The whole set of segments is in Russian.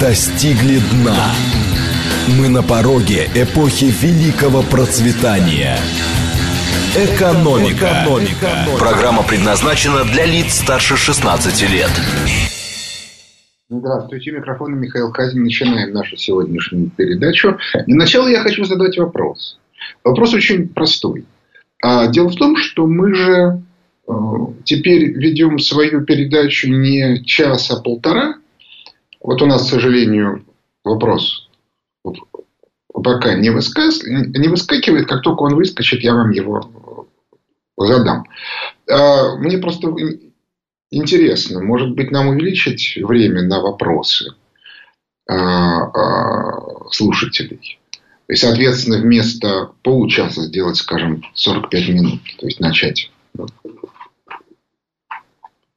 достигли дна. Мы на пороге эпохи великого процветания. Экономика. Экономика. Программа предназначена для лиц старше 16 лет. Здравствуйте, микрофон Михаил Хазин. Начинаем нашу сегодняшнюю передачу. И сначала я хочу задать вопрос. Вопрос очень простой. А дело в том, что мы же э, теперь ведем свою передачу не час, а полтора. Вот у нас, к сожалению, вопрос пока не, высказ... не выскакивает. Как только он выскочит, я вам его задам. А, мне просто интересно, может быть, нам увеличить время на вопросы а, а, слушателей. И, соответственно, вместо получаса сделать, скажем, 45 минут. То есть, начать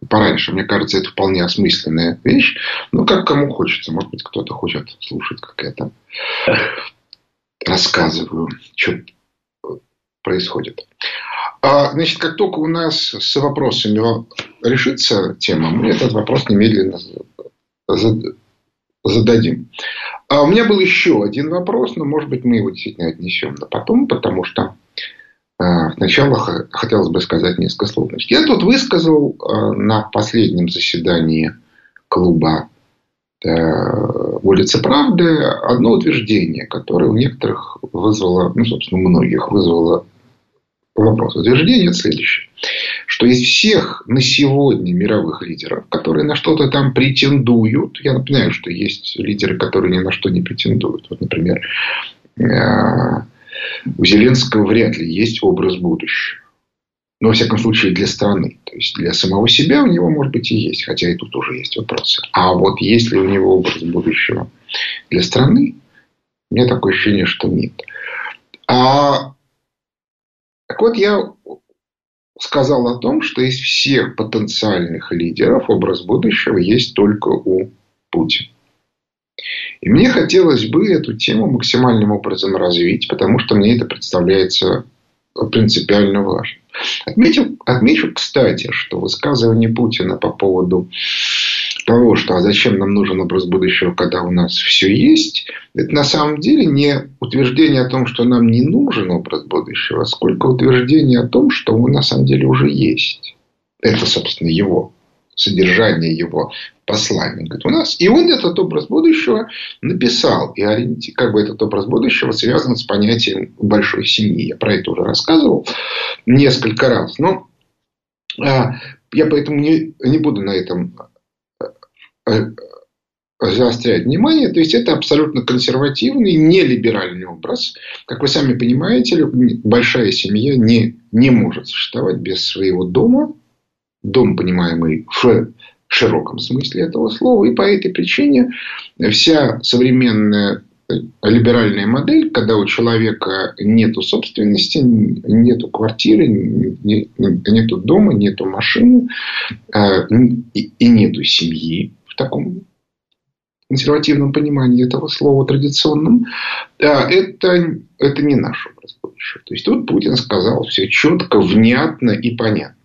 пораньше. Мне кажется, это вполне осмысленная вещь. Ну, как кому хочется. Может быть, кто-то хочет слушать, как я там рассказываю, что происходит. А, значит, как только у нас с вопросами решится тема, мы этот вопрос немедленно зададим. А у меня был еще один вопрос, но, может быть, мы его действительно отнесем на потом, потому что сначала хотелось бы сказать несколько слов. Я тут высказал а, на последнем заседании клуба э, улицы Правды одно утверждение, которое у некоторых вызвало, ну, собственно, у многих вызвало вопрос. Утверждение следующее. Что из всех на сегодня мировых лидеров, которые на что-то там претендуют, я напоминаю, что есть лидеры, которые ни на что не претендуют. Вот, например, э, у Зеленского вряд ли есть образ будущего. Но, во всяком случае, для страны. То есть, для самого себя у него, может быть, и есть. Хотя и тут уже есть вопросы. А вот есть ли у него образ будущего для страны, у меня такое ощущение, что нет. А так вот, я сказал о том, что из всех потенциальных лидеров образ будущего есть только у Путина. И мне хотелось бы эту тему максимальным образом развить, потому что мне это представляется принципиально важным. Отметил, отмечу, кстати, что высказывание Путина по поводу того, что а зачем нам нужен образ будущего, когда у нас все есть, это на самом деле не утверждение о том, что нам не нужен образ будущего, сколько утверждение о том, что он на самом деле уже есть. Это, собственно, его содержание его послания. Говорит, у нас... И он этот образ будущего написал. И как бы этот образ будущего связан с понятием большой семьи. Я про это уже рассказывал несколько раз. Но а, я поэтому не, не буду на этом а, заострять внимание. То есть, это абсолютно консервативный, нелиберальный образ. Как вы сами понимаете, большая семья не, не может существовать без своего дома, дом, понимаемый в широком смысле этого слова. И по этой причине вся современная либеральная модель, когда у человека нету собственности, нету квартиры, нету дома, нету машины а, и нету семьи в таком консервативном понимании этого слова, традиционном, это, это не наш образ будущего. То есть, тут Путин сказал все четко, внятно и понятно.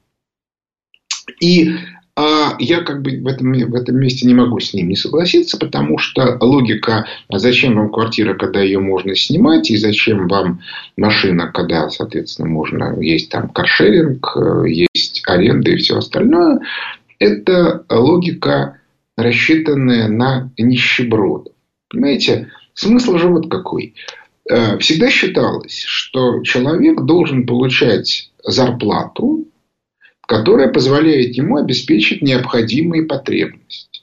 И а я как бы в этом, в этом месте не могу с ним не согласиться, потому что логика, а зачем вам квартира, когда ее можно снимать, и зачем вам машина, когда, соответственно, можно, есть там каршеринг, есть аренда и все остальное, это логика, рассчитанная на нищебродов. Понимаете, смысл же вот какой. Э, всегда считалось, что человек должен получать зарплату которая позволяет ему обеспечить необходимые потребности.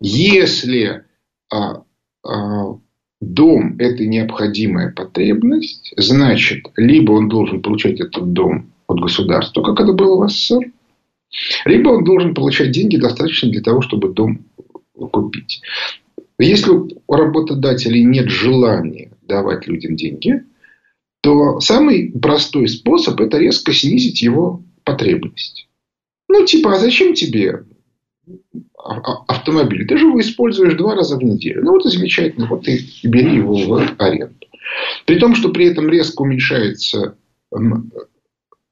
Если а, а, дом – это необходимая потребность, значит, либо он должен получать этот дом от государства, как это было в СССР, либо он должен получать деньги достаточно для того, чтобы дом купить. Если у работодателей нет желания давать людям деньги, то самый простой способ – это резко снизить его потребность. Ну, типа, а зачем тебе автомобиль? Ты же его используешь два раза в неделю. Ну, вот и замечательно. Вот и бери его в аренду. При том, что при этом резко уменьшается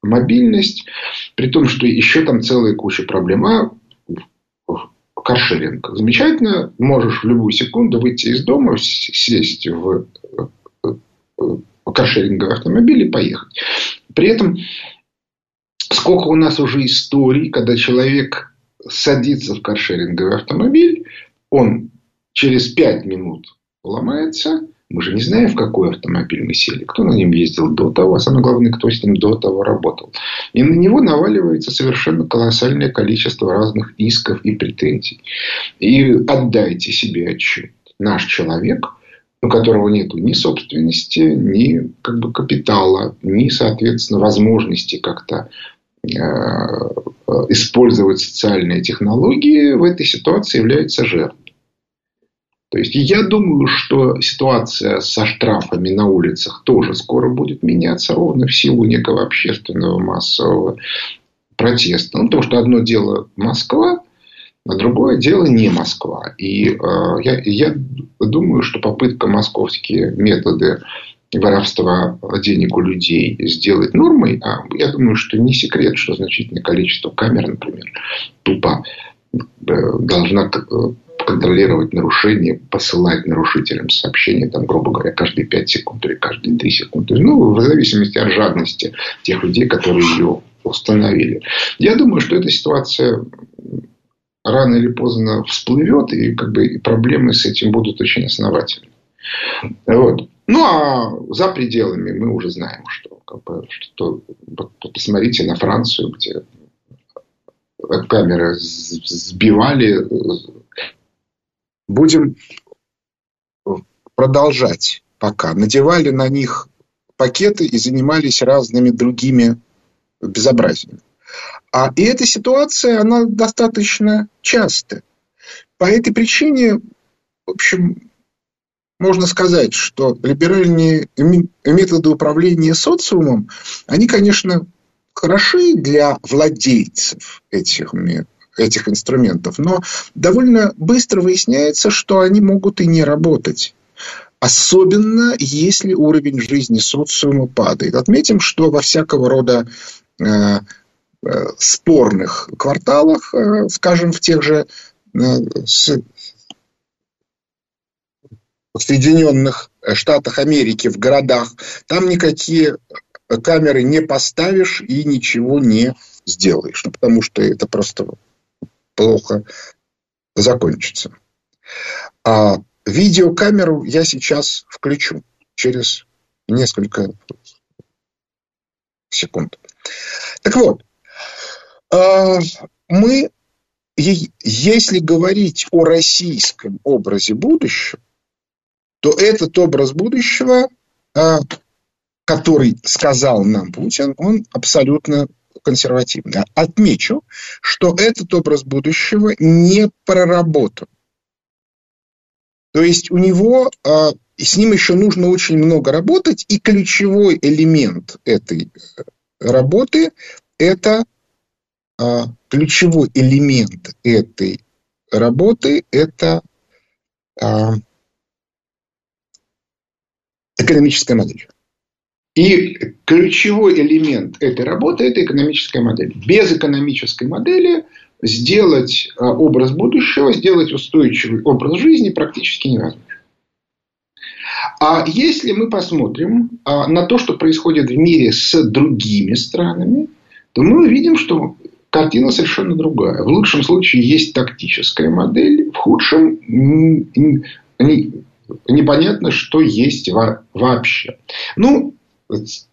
мобильность, при том, что еще там целая куча проблем. А каршеринг. Замечательно, можешь в любую секунду выйти из дома, сесть в каршеринговый автомобиль и поехать. При этом сколько у нас уже историй, когда человек садится в каршеринговый автомобиль, он через пять минут ломается. Мы же не знаем, в какой автомобиль мы сели, кто на нем ездил до того, а самое главное, кто с ним до того работал. И на него наваливается совершенно колоссальное количество разных исков и претензий. И отдайте себе отчет. Наш человек, у которого нет ни собственности, ни как бы, капитала, ни, соответственно, возможности как-то использовать социальные технологии, в этой ситуации является жертвой. То есть я думаю, что ситуация со штрафами на улицах тоже скоро будет меняться ровно в силу некого общественного массового протеста. Ну, потому что одно дело Москва, а другое дело не Москва. И э, я, я думаю, что попытка московские методы воровства денег у людей сделать нормой, а я думаю, что не секрет, что значительное количество камер, например, тупо э, должна э, контролировать нарушения, посылать нарушителям сообщения, там, грубо говоря, каждые 5 секунд или каждые 3 секунды. Ну, в зависимости от жадности тех людей, которые ее установили. Я думаю, что эта ситуация рано или поздно всплывет, и как бы и проблемы с этим будут очень основательны. Вот. Ну, а за пределами мы уже знаем, что, как бы, что посмотрите на Францию, где камеры сбивали Будем продолжать пока. Надевали на них пакеты и занимались разными другими безобразиями. А и эта ситуация, она достаточно часто. По этой причине, в общем, можно сказать, что либеральные методы управления социумом, они, конечно, хороши для владельцев этих этих инструментов. Но довольно быстро выясняется, что они могут и не работать. Особенно если уровень жизни социума падает. Отметим, что во всякого рода э, э, спорных кварталах, э, скажем, в тех же э, с, Соединенных Штатах Америки, в городах, там никакие камеры не поставишь и ничего не сделаешь. Ну, потому что это просто плохо закончится. А видеокамеру я сейчас включу через несколько секунд. Так вот, а, мы, если говорить о российском образе будущего, то этот образ будущего, а, который сказал нам Путин, он абсолютно консервативно. Отмечу, что этот образ будущего не проработан. То есть у него, а, с ним еще нужно очень много работать, и ключевой элемент этой э, работы – это а, ключевой элемент этой работы – это экономическая модель. И ключевой элемент этой работы – это экономическая модель. Без экономической модели сделать а, образ будущего, сделать устойчивый образ жизни практически невозможно. А если мы посмотрим а, на то, что происходит в мире с другими странами, то мы увидим, что картина совершенно другая. В лучшем случае есть тактическая модель, в худшем непонятно, что есть вообще. Ну,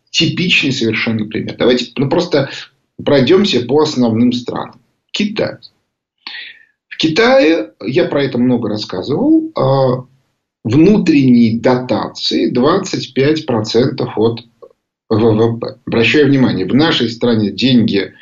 типичный совершенно пример. Давайте ну, просто пройдемся по основным странам. Китай. В Китае, я про это много рассказывал, а, внутренние дотации 25% от ВВП. Обращаю внимание, в нашей стране деньги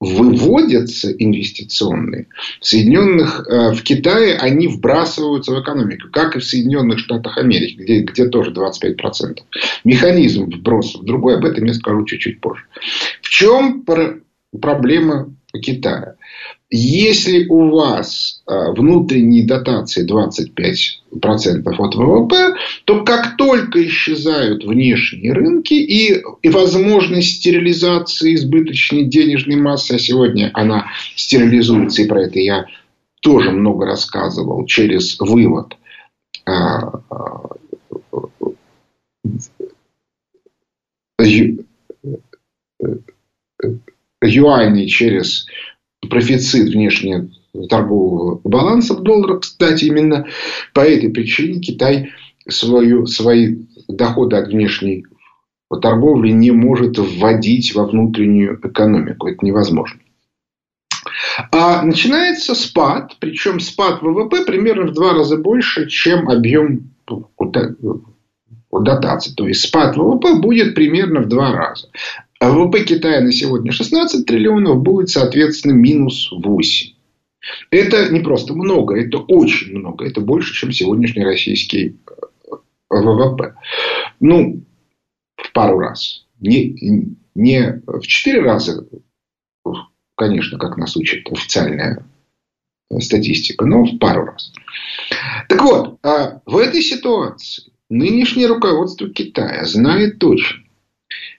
выводятся инвестиционные, в Соединенных, э, в Китае они вбрасываются в экономику, как и в Соединенных Штатах Америки, где, где тоже 25%. Механизм вбросов другой, об этом я скажу чуть-чуть позже. В чем проблема Китая? Если у вас а, внутренние дотации 25% от ВВП, то как только исчезают внешние рынки и, и возможность стерилизации избыточной денежной массы, а сегодня она стерилизуется, и про это я тоже много рассказывал через вывод а, юаней через профицит внешнего торгового баланса в долларах. Кстати, именно по этой причине Китай свою, свои доходы от внешней торговли не может вводить во внутреннюю экономику. Это невозможно. А начинается спад, причем спад ВВП примерно в два раза больше, чем объем дотаций. То есть спад ВВП будет примерно в два раза. А ВВП Китая на сегодня 16 триллионов будет, соответственно, минус 8. Это не просто много, это очень много. Это больше, чем сегодняшний российский э, ВВП. Ну, в пару раз. Не, не в четыре раза, конечно, как нас учит официальная статистика, но в пару раз. Так вот, а в этой ситуации нынешнее руководство Китая знает точно,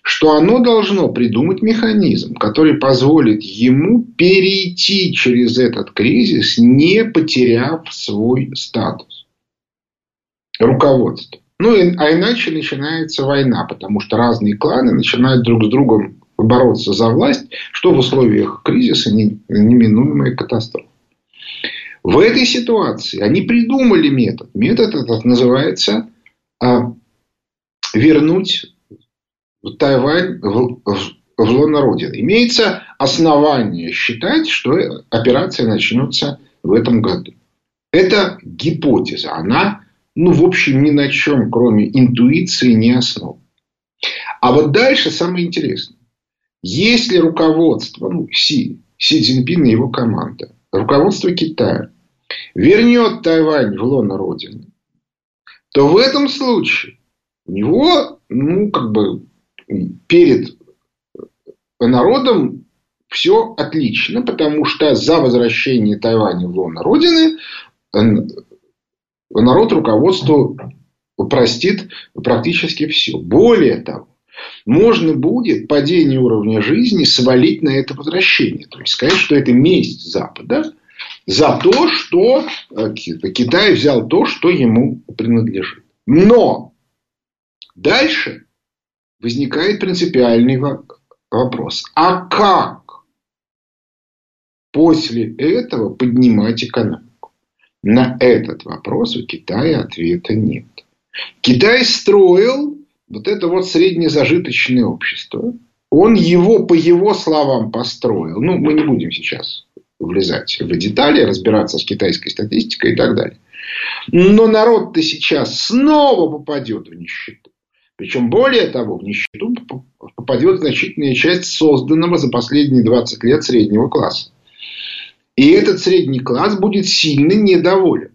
что оно должно придумать механизм, который позволит ему перейти через этот кризис, не потеряв свой статус. Руководство. Ну, а иначе начинается война, потому что разные кланы начинают друг с другом бороться за власть, что в условиях кризиса неминуемая катастрофа. В этой ситуации они придумали метод. Метод этот называется а, вернуть Тайвань в, в, в лоно Родины. Имеется основание считать, что операция начнется в этом году. Это гипотеза. Она, ну, в общем, ни на чем, кроме интуиции, не основана. А вот дальше самое интересное. Если руководство, ну, Си, Си Цзиньпин и его команда, руководство Китая вернет Тайвань в лоно Родины, то в этом случае у него, ну, как бы, перед народом все отлично, потому что за возвращение Тайваня в лоно Родины народ руководству простит практически все. Более того, можно будет падение уровня жизни свалить на это возвращение. То есть сказать, что это месть Запада за то, что э, Китай взял то, что ему принадлежит. Но дальше возникает принципиальный вопрос. А как после этого поднимать экономику? На этот вопрос у Китая ответа нет. Китай строил вот это вот среднезажиточное общество. Он его, по его словам, построил. Ну, мы не будем сейчас влезать в детали, разбираться с китайской статистикой и так далее. Но народ-то сейчас снова попадет в нищету. Причем, более того, в нищету попадет значительная часть созданного за последние 20 лет среднего класса. И этот средний класс будет сильно недоволен.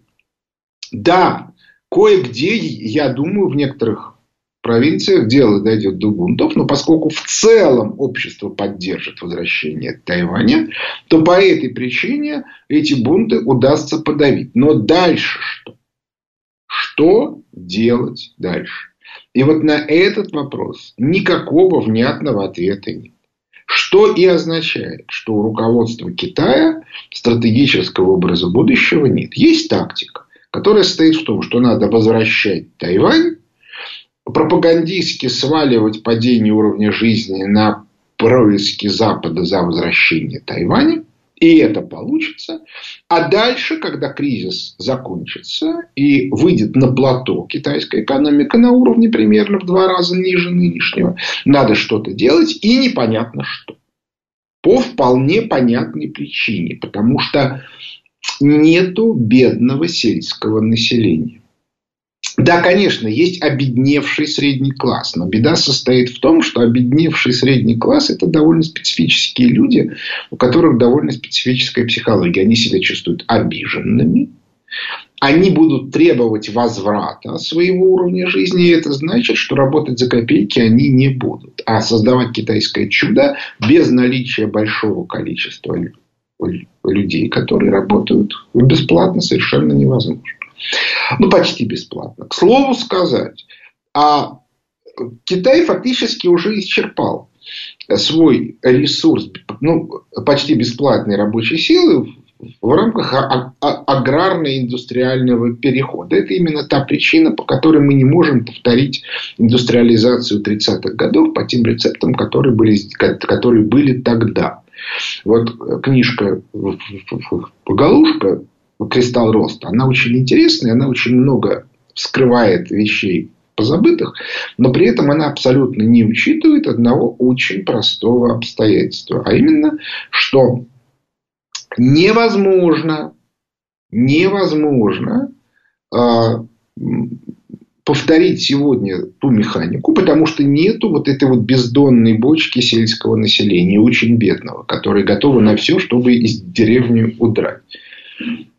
Да, кое-где, я думаю, в некоторых провинциях дело дойдет до бунтов, но поскольку в целом общество поддержит возвращение Тайваня, то по этой причине эти бунты удастся подавить. Но дальше что? Что делать дальше? И вот на этот вопрос никакого внятного ответа нет. Что и означает, что у руководства Китая стратегического образа будущего нет. Есть тактика, которая состоит в том, что надо возвращать Тайвань пропагандистски сваливать падение уровня жизни на происки Запада за возвращение Тайваня. И это получится. А дальше, когда кризис закончится и выйдет на плато китайская экономика на уровне примерно в два раза ниже нынешнего, надо что-то делать и непонятно что. По вполне понятной причине. Потому что нету бедного сельского населения. Да, конечно, есть обедневший средний класс, но беда состоит в том, что обедневший средний класс – это довольно специфические люди, у которых довольно специфическая психология. Они себя чувствуют обиженными, они будут требовать возврата своего уровня жизни, и это значит, что работать за копейки они не будут. А создавать китайское чудо без наличия большого количества людей, которые работают бесплатно, совершенно невозможно. Ну, почти бесплатно. К слову сказать, а Китай фактически уже исчерпал свой ресурс ну, почти бесплатной рабочей силы в рамках аграрно-индустриального перехода. Это именно та причина, по которой мы не можем повторить индустриализацию 30-х годов по тем рецептам, которые были, которые были тогда. Вот книжка «Галушка» «Кристалл роста», она очень интересная, она очень много скрывает вещей позабытых, но при этом она абсолютно не учитывает одного очень простого обстоятельства, а именно, что невозможно, невозможно э, повторить сегодня ту механику, потому что нету вот этой вот бездонной бочки сельского населения, очень бедного, которое готово на все, чтобы из деревни удрать.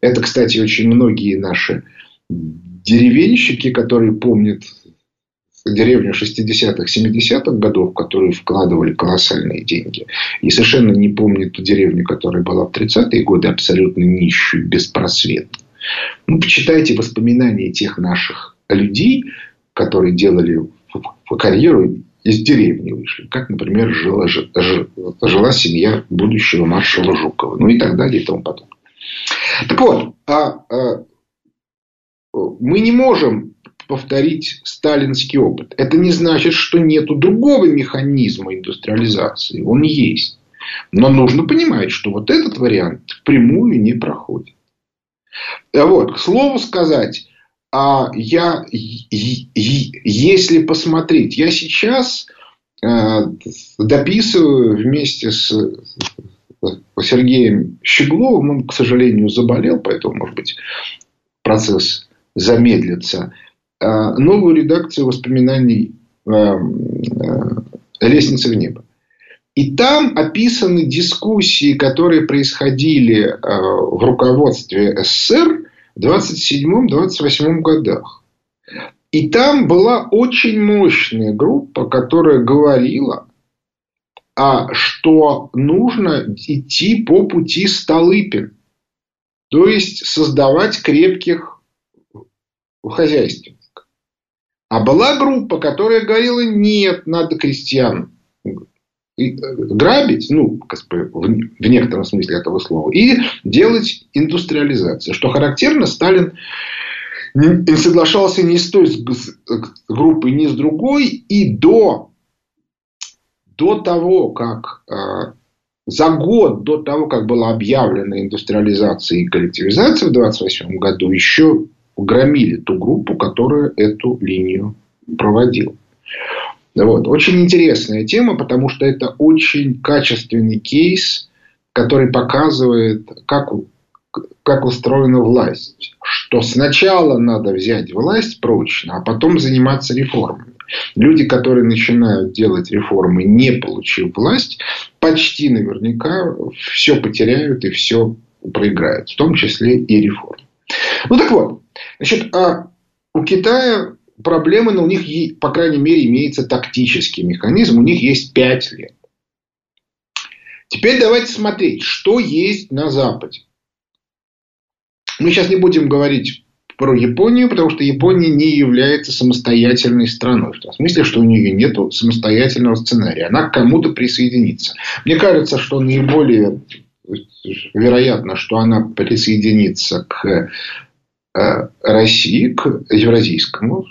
Это, кстати, очень многие наши деревенщики, которые помнят деревню 60-х, 70-х годов, которые вкладывали колоссальные деньги, и совершенно не помнят ту деревню, которая была в 30-е годы абсолютно нищую, беспросветную. Ну, почитайте воспоминания тех наших людей, которые делали карьеру из деревни вышли. Как, например, жила, жила семья будущего маршала Жукова. Ну и так далее и тому подобное. Так вот, а, а, мы не можем повторить сталинский опыт. Это не значит, что нет другого механизма индустриализации. Он есть. Но нужно понимать, что вот этот вариант впрямую не проходит. А вот, к слову сказать, а я, если посмотреть, я сейчас э, дописываю вместе с Сергеем Щегловым, он, к сожалению, заболел, поэтому, может быть, процесс замедлится. Э, новую редакцию воспоминаний э, э, «Лестницы в небо». И там описаны дискуссии, которые происходили в руководстве СССР в 27-28 годах. И там была очень мощная группа, которая говорила, а, что нужно идти по пути Столыпин. То есть создавать крепких хозяйств. А была группа, которая говорила, нет, надо крестьян э, грабить, ну, в некотором смысле этого слова, и делать индустриализацию. Что характерно, Сталин не соглашался ни с той группой, ни с другой, и до, до того, как э, за год до того, как была объявлена индустриализация и коллективизация в 1928 году, еще громили ту группу, которая эту линию проводила. Вот. Очень интересная тема, потому что это очень качественный кейс, который показывает, как, как устроена власть. Что сначала надо взять власть прочно, а потом заниматься реформами. Люди, которые начинают делать реформы, не получив власть, почти наверняка все потеряют и все проиграют. В том числе и реформы. Ну так вот, значит, а у Китая проблемы, но у них, по крайней мере, имеется тактический механизм. У них есть 5 лет. Теперь давайте смотреть, что есть на Западе. Мы сейчас не будем говорить про Японию, потому что Япония не является самостоятельной страной. В том смысле, что у нее нет самостоятельного сценария. Она к кому-то присоединится. Мне кажется, что наиболее вероятно, что она присоединится к Э, России к Евразийскому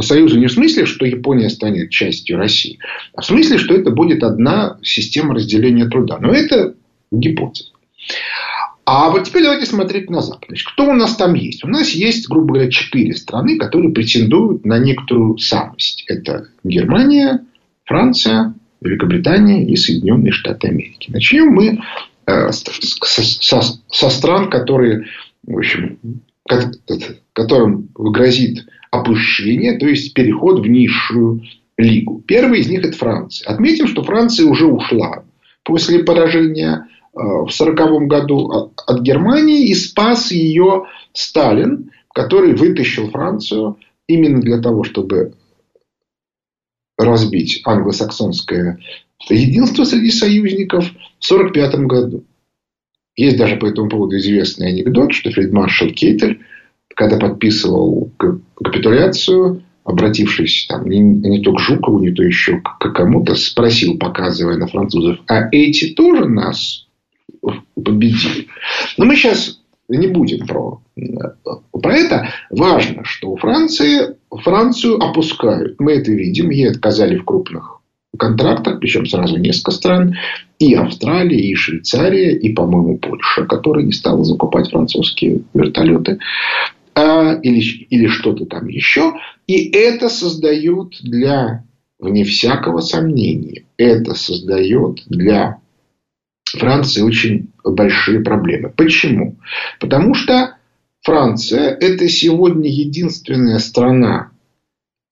Союзу не в смысле, что Япония станет частью России, а в смысле, что это будет одна система разделения труда. Но это гипотеза. А вот теперь давайте смотреть на Запад. Значит, кто у нас там есть? У нас есть, грубо говоря, четыре страны, которые претендуют на некоторую самость. Это Германия, Франция, Великобритания и Соединенные Штаты Америки. Начнем мы э, со, со стран, которые в общем, которым грозит опущение, то есть переход в низшую лигу. Первый из них это Франция. Отметим, что Франция уже ушла после поражения в 1940 году от Германии и спас ее Сталин, который вытащил Францию именно для того, чтобы разбить англосаксонское единство среди союзников в 1945 году. Есть даже по этому поводу известный анекдот, что фельдмаршал Кейтель, когда подписывал капитуляцию, обратившись там, не, не то к Жукову, не то еще к кому-то, спросил, показывая на французов, а эти тоже нас победили. Но мы сейчас не будем про, про это. Важно, что у Франции Францию опускают. Мы это видим. Ей отказали в крупных контрактах, причем сразу несколько стран. И Австралия, и Швейцария, и, по-моему, Польша, которая не стала закупать французские вертолеты. А, или, или что-то там еще. И это создает для, вне всякого сомнения, это создает для Франции очень большие проблемы. Почему? Потому что Франция – это сегодня единственная страна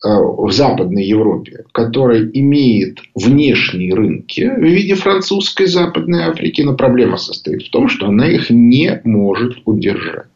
э, в Западной Европе, которая имеет внешние рынки в виде французской Западной Африки, но проблема состоит в том, что она их не может удержать.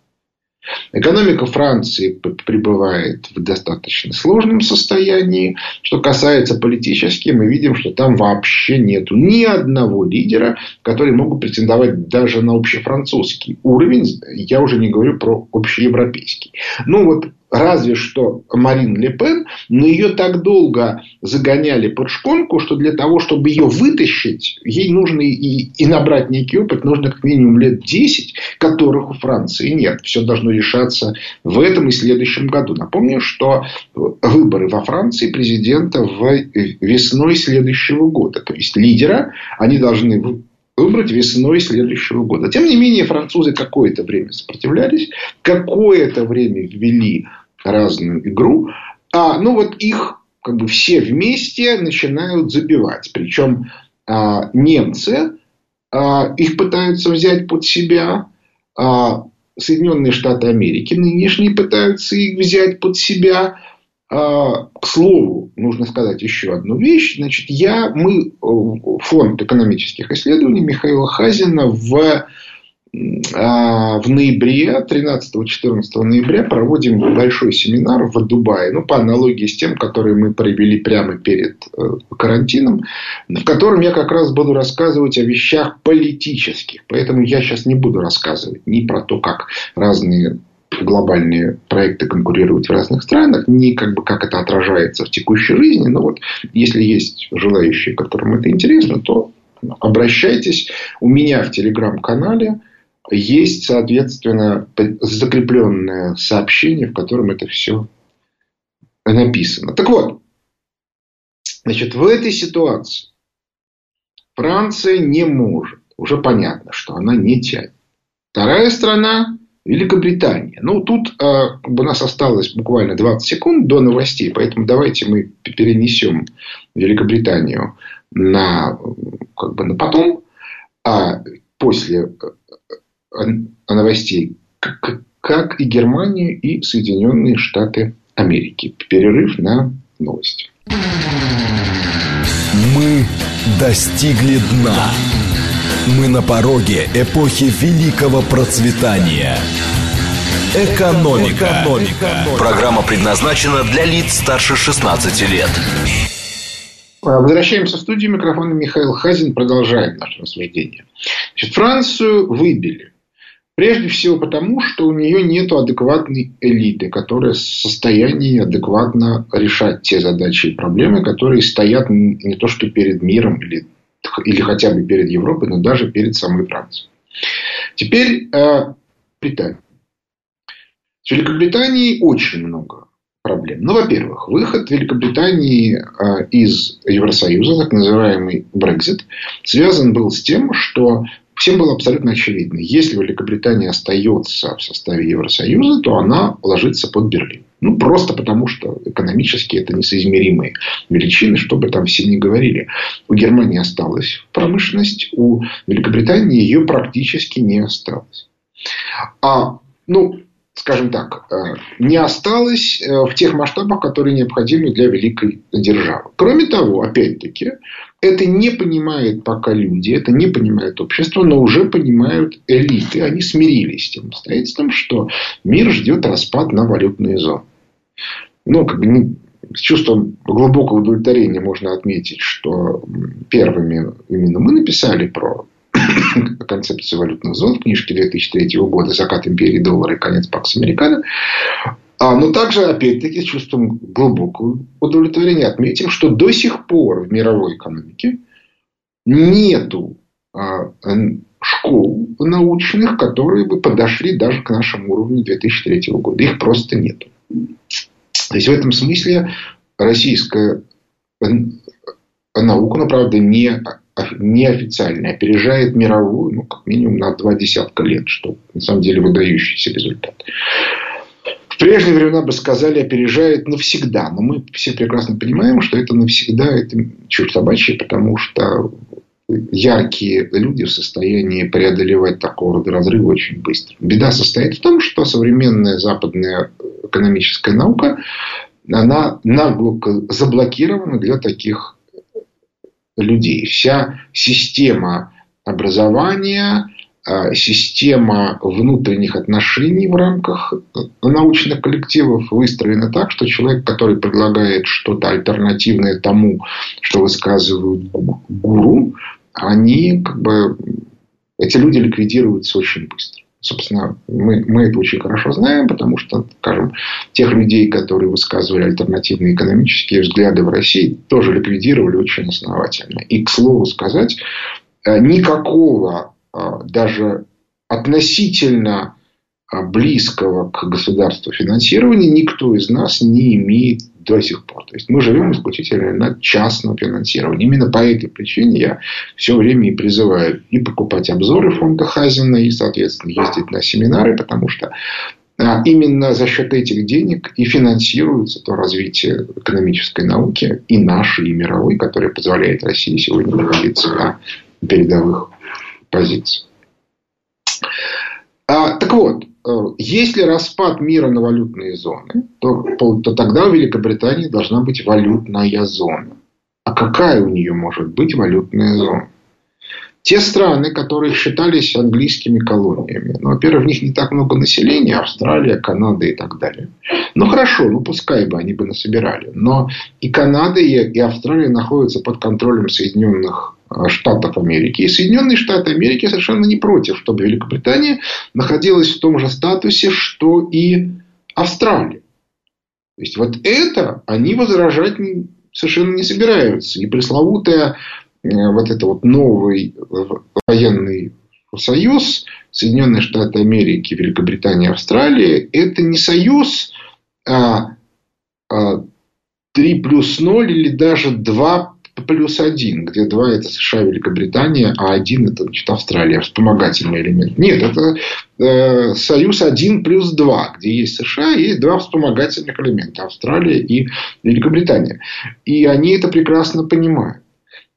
Экономика Франции пребывает в достаточно сложном состоянии. Что касается политически, мы видим, что там вообще нету ни одного лидера, который мог бы претендовать даже на общефранцузский уровень. Я уже не говорю про общеевропейский. Ну вот Разве что Марин Ле Пен, но ее так долго загоняли под шконку, что для того, чтобы ее вытащить, ей нужно и, и набрать некий опыт, нужно как минимум лет 10, которых у Франции нет. Все должно решаться в этом и следующем году. Напомню, что выборы во Франции президента в весной следующего года. То есть лидера они должны выбрать весной следующего года. Тем не менее, французы какое-то время сопротивлялись, какое-то время ввели разную игру, а ну вот их как бы все вместе начинают забивать. Причем а, немцы а, их пытаются взять под себя, а, Соединенные Штаты Америки нынешние пытаются их взять под себя. А, к слову, нужно сказать еще одну вещь. Значит, я, мы, э, фонд экономических исследований Михаила Хазина в, а, в ноябре, 13-14 ноября проводим большой семинар в Дубае. Ну, по аналогии с тем, который мы провели прямо перед э, карантином, в котором я как раз буду рассказывать о вещах политических. Поэтому я сейчас не буду рассказывать ни про то, как разные глобальные проекты конкурируют в разных странах, ни как бы как это отражается в текущей жизни. Но вот если есть желающие, которым это интересно, то обращайтесь. У меня в телеграм-канале есть, соответственно, закрепленное сообщение, в котором это все написано. Так вот, значит, в этой ситуации Франция не может. Уже понятно, что она не тянет. Вторая страна Великобритания. Ну, тут э, у нас осталось буквально 20 секунд до новостей, поэтому давайте мы перенесем Великобританию на, как бы, на потом, а после э, новостей, как, как и Германию, и Соединенные Штаты Америки. Перерыв на новости. Мы достигли дна. Мы на пороге эпохи великого процветания. Экономика. Экономика. Программа предназначена для лиц старше 16 лет. Возвращаемся в студию. Микрофон Михаил Хазин. Продолжаем наше рассуждение. Значит, Францию выбили. Прежде всего потому, что у нее нет адекватной элиты, которая в состоянии адекватно решать те задачи и проблемы, которые стоят не то что перед миром или или хотя бы перед Европой, но даже перед самой Францией. Теперь э, Британия. С Великобританией очень много проблем. Ну, во-первых, выход Великобритании э, из Евросоюза, так называемый Брекзит, связан был с тем, что всем было абсолютно очевидно, если Великобритания остается в составе Евросоюза, то она ложится под Берлин. Ну, просто потому, что экономически это несоизмеримые величины, что бы там все ни говорили. У Германии осталась промышленность, у Великобритании ее практически не осталось. А, ну, скажем так, э, не осталось э, в тех масштабах, которые необходимы для великой державы. Кроме того, опять-таки, это не понимают пока люди, это не понимает общество, но уже понимают элиты. Они смирились с тем обстоятельством, что мир ждет распад на валютные зоны. Ну, как бы с чувством глубокого удовлетворения можно отметить, что первыми именно мы написали про концепцию валютных зон в книжке 2003 года «Закат империи доллара и конец Пакс Американо». А, но также, опять-таки, с чувством глубокого удовлетворения отметим, что до сих пор в мировой экономике нету а, школ научных, которые бы подошли даже к нашему уровню 2003 года. Их просто нет. То есть в этом смысле российская наука, ну, правда, не, неофициальная, опережает мировую, ну, как минимум, на два десятка лет, что на самом деле выдающийся результат. В прежние времена бы сказали, опережает навсегда. Но мы все прекрасно понимаем, что это навсегда, это чушь собачья, потому что яркие люди в состоянии преодолевать такого рода разрывы очень быстро. Беда состоит в том, что современная западная экономическая наука, она наглухо заблокирована для таких людей. Вся система образования, система внутренних отношений в рамках научных коллективов выстроена так, что человек, который предлагает что-то альтернативное тому, что высказывают гуру, они как бы эти люди ликвидируются очень быстро. Собственно, мы, мы это очень хорошо знаем, потому что, скажем, тех людей, которые высказывали альтернативные экономические взгляды в России, тоже ликвидировали очень основательно. И, к слову сказать, э, никакого э, даже относительно э, близкого к государству финансирования никто из нас не имеет до сих пор. То есть мы живем исключительно на частном финансировании. Именно по этой причине я все время и призываю и покупать обзоры фонда Хазина, и, соответственно, ездить на семинары, потому что а, именно за счет этих денег и финансируется то развитие экономической науки и нашей, и мировой, которое позволяет России сегодня находиться на передовых позициях. А, так вот, Э, если распад мира на валютные зоны, то, то тогда у Великобритании должна быть валютная зона. А какая у нее может быть валютная зона? Те страны, которые считались английскими колониями, ну, во-первых, в них не так много населения, Австралия, Канада и так далее. Ну, хорошо, ну, пускай бы они бы насобирали. Но и Канада, и Австралия находятся под контролем Соединенных Штатов Америки. И Соединенные Штаты Америки совершенно не против, чтобы Великобритания находилась в том же статусе, что и Австралия. То есть вот это они возражать совершенно не собираются. И пресловутая э, вот это вот новый военный союз Соединенные Штаты Америки, Великобритания, Австралия, это не союз а, а 3 плюс 0 или даже 2 плюс один, где два это США Великобритания, а один это значит, Австралия, вспомогательный элемент. Нет, это э, союз один плюс два, где есть США и есть два вспомогательных элемента, Австралия и Великобритания. И они это прекрасно понимают.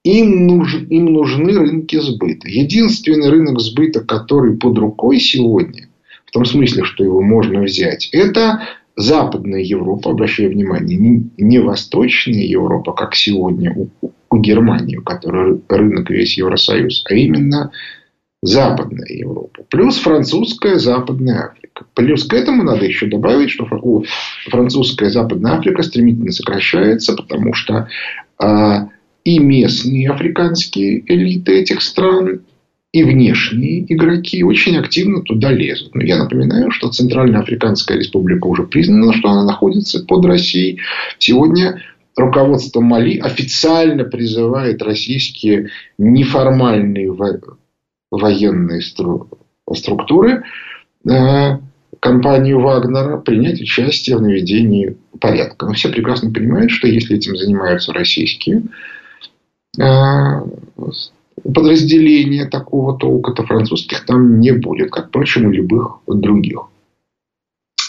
Им, нуж, им нужны рынки сбыта. Единственный рынок сбыта, который под рукой сегодня, в том смысле, что его можно взять, это Западная Европа, обращаю внимание, не, Восточная Европа, как сегодня у, у Германии, у которой рынок весь Евросоюз, а именно Западная Европа. Плюс французская Западная Африка. Плюс к этому надо еще добавить, что французская Западная Африка стремительно сокращается, потому что а, и местные африканские элиты этих стран, и внешние игроки очень активно туда лезут. Но я напоминаю, что Центральная Африканская Республика уже признана, что она находится под Россией. Сегодня руководство Мали официально призывает российские неформальные военные структуры э, компанию Вагнера принять участие в наведении порядка. Но все прекрасно понимают, что если этим занимаются российские э, подразделения такого толка-то французских там не будет, как, впрочем, и любых других.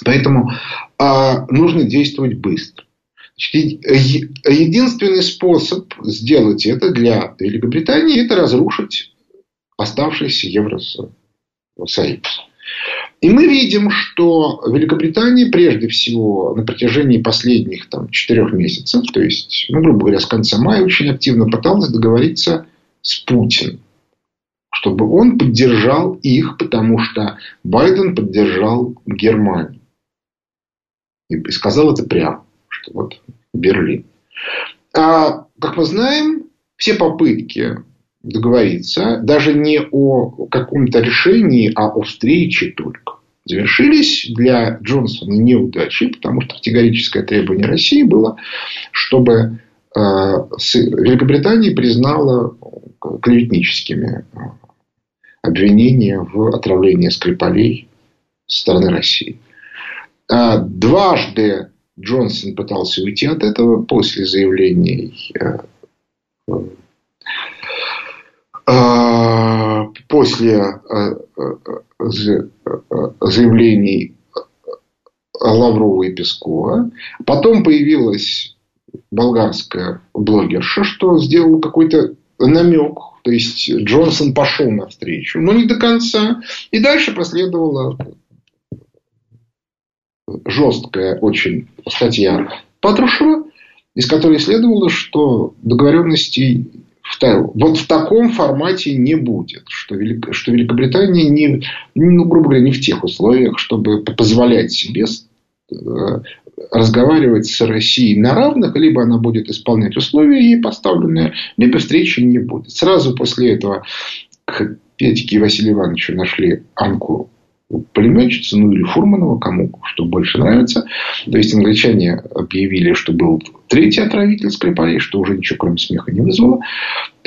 Поэтому а, нужно действовать быстро. единственный способ сделать это для Великобритании – это разрушить оставшийся Евросоюз. И мы видим, что Великобритания прежде всего на протяжении последних там, четырех месяцев, то есть, ну, грубо говоря, с конца мая, очень активно пыталась договориться с Путиным, чтобы он поддержал их, потому что Байден поддержал Германию. И сказал это прямо, что вот Берлин. А, как мы знаем, все попытки договориться, даже не о каком-то решении, а о встрече только, завершились для Джонсона неудачей, потому что категорическое требование России было, чтобы э, Великобритания признала клеветническими обвинения в отравлении Скрипалей со стороны России. А дважды Джонсон пытался уйти от этого после заявлений э, э, после э, заявлений Лаврова и Пескова. Потом появилась болгарская блогерша, что сделала какой-то намек. То есть Джонсон пошел навстречу, но не до конца. И дальше последовала жесткая очень статья Патрушева, из которой следовало, что договоренностей вот в таком формате не будет, что, Велик, что Великобритания не, ну, грубо говоря, не в тех условиях, чтобы позволять себе э, разговаривать с Россией на равных, либо она будет исполнять условия ей поставленные, либо встречи не будет. Сразу после этого к Петьке и Василию Ивановичу нашли Анку пулеметчицу, ну или Фурманова, кому что больше нравится. То есть англичане объявили, что был третий отравитель Скрипалей, что уже ничего кроме смеха не вызвало.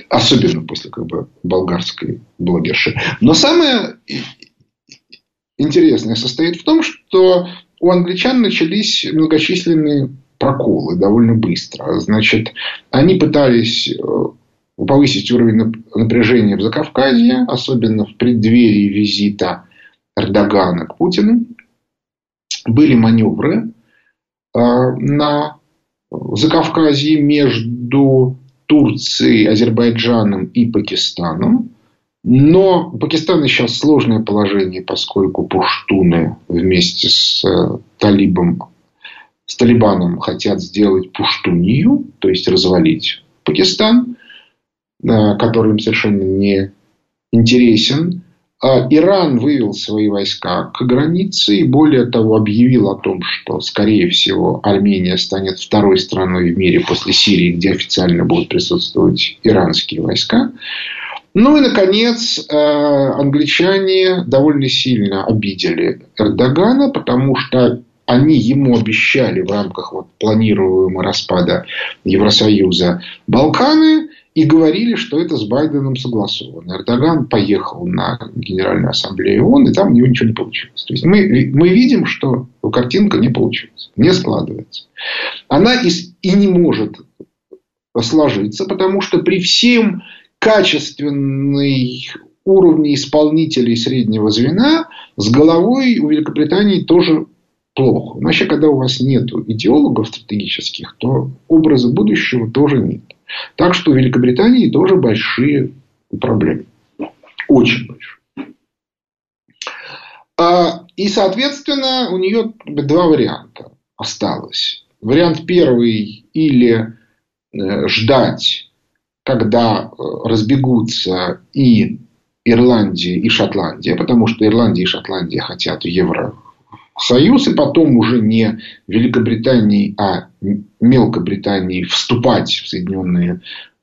Особенно после как бы болгарской блогерши. Но самое интересное состоит в том, что у англичан начались многочисленные проколы довольно быстро. Значит, они пытались э, повысить уровень напряжения в Закавказье, особенно в преддверии визита Эрдогана к Путину. Были маневры э, на Закавказье между Турцией, Азербайджаном и Пакистаном. Но у Пакистана сейчас сложное положение, поскольку пуштуны вместе с э, талибом, с талибаном хотят сделать пуштунию, то есть развалить Пакистан, э, который им совершенно не интересен. А Иран вывел свои войска к границе и более того объявил о том, что, скорее всего, Армения станет второй страной в мире после Сирии, где официально будут присутствовать иранские войска. Ну и, наконец, э, англичане довольно сильно обидели Эрдогана, потому что они ему обещали в рамках вот планируемого распада Евросоюза Балканы и говорили, что это с Байденом согласовано. Эрдоган поехал на Генеральную Ассамблею ООН, и там у него ничего не получилось. То есть мы, мы видим, что картинка не получилась, не складывается. Она и, и не может сложиться, потому что при всем качественный уровне исполнителей среднего звена с головой у Великобритании тоже плохо. Вообще, когда у вас нет идеологов стратегических, то образа будущего тоже нет. Так что у Великобритании тоже большие проблемы. Очень большие. А, и, соответственно, у нее два варианта осталось. Вариант первый или э, ждать когда э, разбегутся и Ирландия, и Шотландия, потому что Ирландия и Шотландия хотят Евросоюз, и потом уже не Великобритании, а Мелкобритании вступать в Соединенные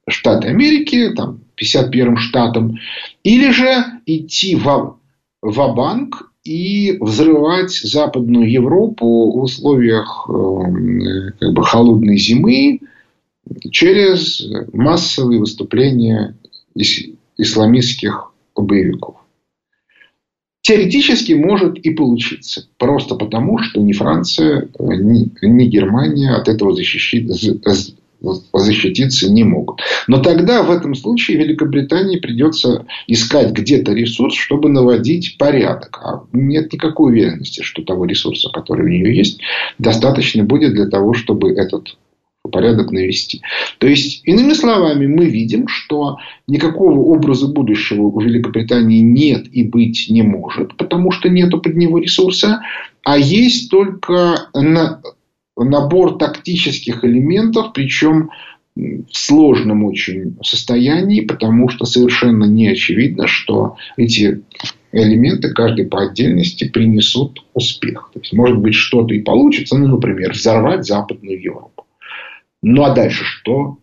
Штаты Америки, там, 51-м штатом, или же идти в, в банк и взрывать Западную Европу в условиях э, как бы, холодной зимы, через массовые выступления исламистских боевиков. Теоретически может и получиться. Просто потому, что ни Франция, ни, ни Германия от этого защищить, защититься не могут. Но тогда в этом случае Великобритании придется искать где-то ресурс, чтобы наводить порядок. А нет никакой уверенности, что того ресурса, который у нее есть, достаточно будет для того, чтобы этот порядок навести. То есть, иными словами, мы видим, что никакого образа будущего у Великобритании нет и быть не может, потому что нету под него ресурса, а есть только на, набор тактических элементов, причем в сложном очень состоянии, потому что совершенно не очевидно, что эти элементы каждый по отдельности принесут успех. То есть, может быть, что-то и получится, ну, например, взорвать Западную Европу. Ну а дальше что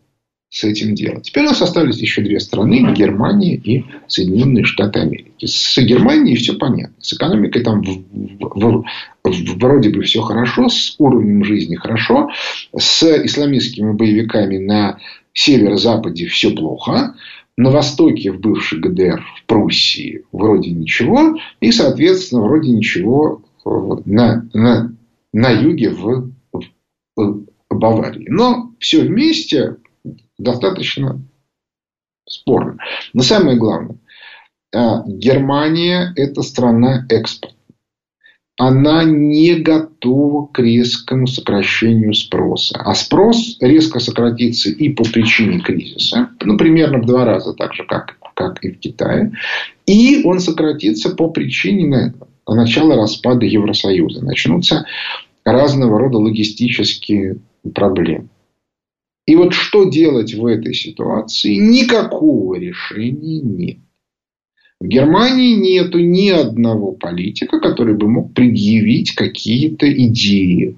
с этим делать? Теперь у нас остались еще две страны, Германия и Соединенные Штаты Америки. С Германией все понятно. С экономикой там в, в, в, вроде бы все хорошо, с уровнем жизни хорошо, с исламистскими боевиками на северо-западе все плохо. на востоке в бывшей ГДР, в Пруссии, вроде ничего, и, соответственно, вроде ничего на, на, на юге в Баварии. Но все вместе достаточно спорно. Но самое главное, а, Германия – это страна экспорта. Она не готова к резкому сокращению спроса. А спрос резко сократится и по причине кризиса, ну, примерно в два раза так же, как, как и в Китае. И он сократится по причине начала распада Евросоюза. Начнутся разного рода логистические проблемы. И вот что делать в этой ситуации? Никакого решения нет. В Германии нету ни одного политика, который бы мог предъявить какие-то идеи.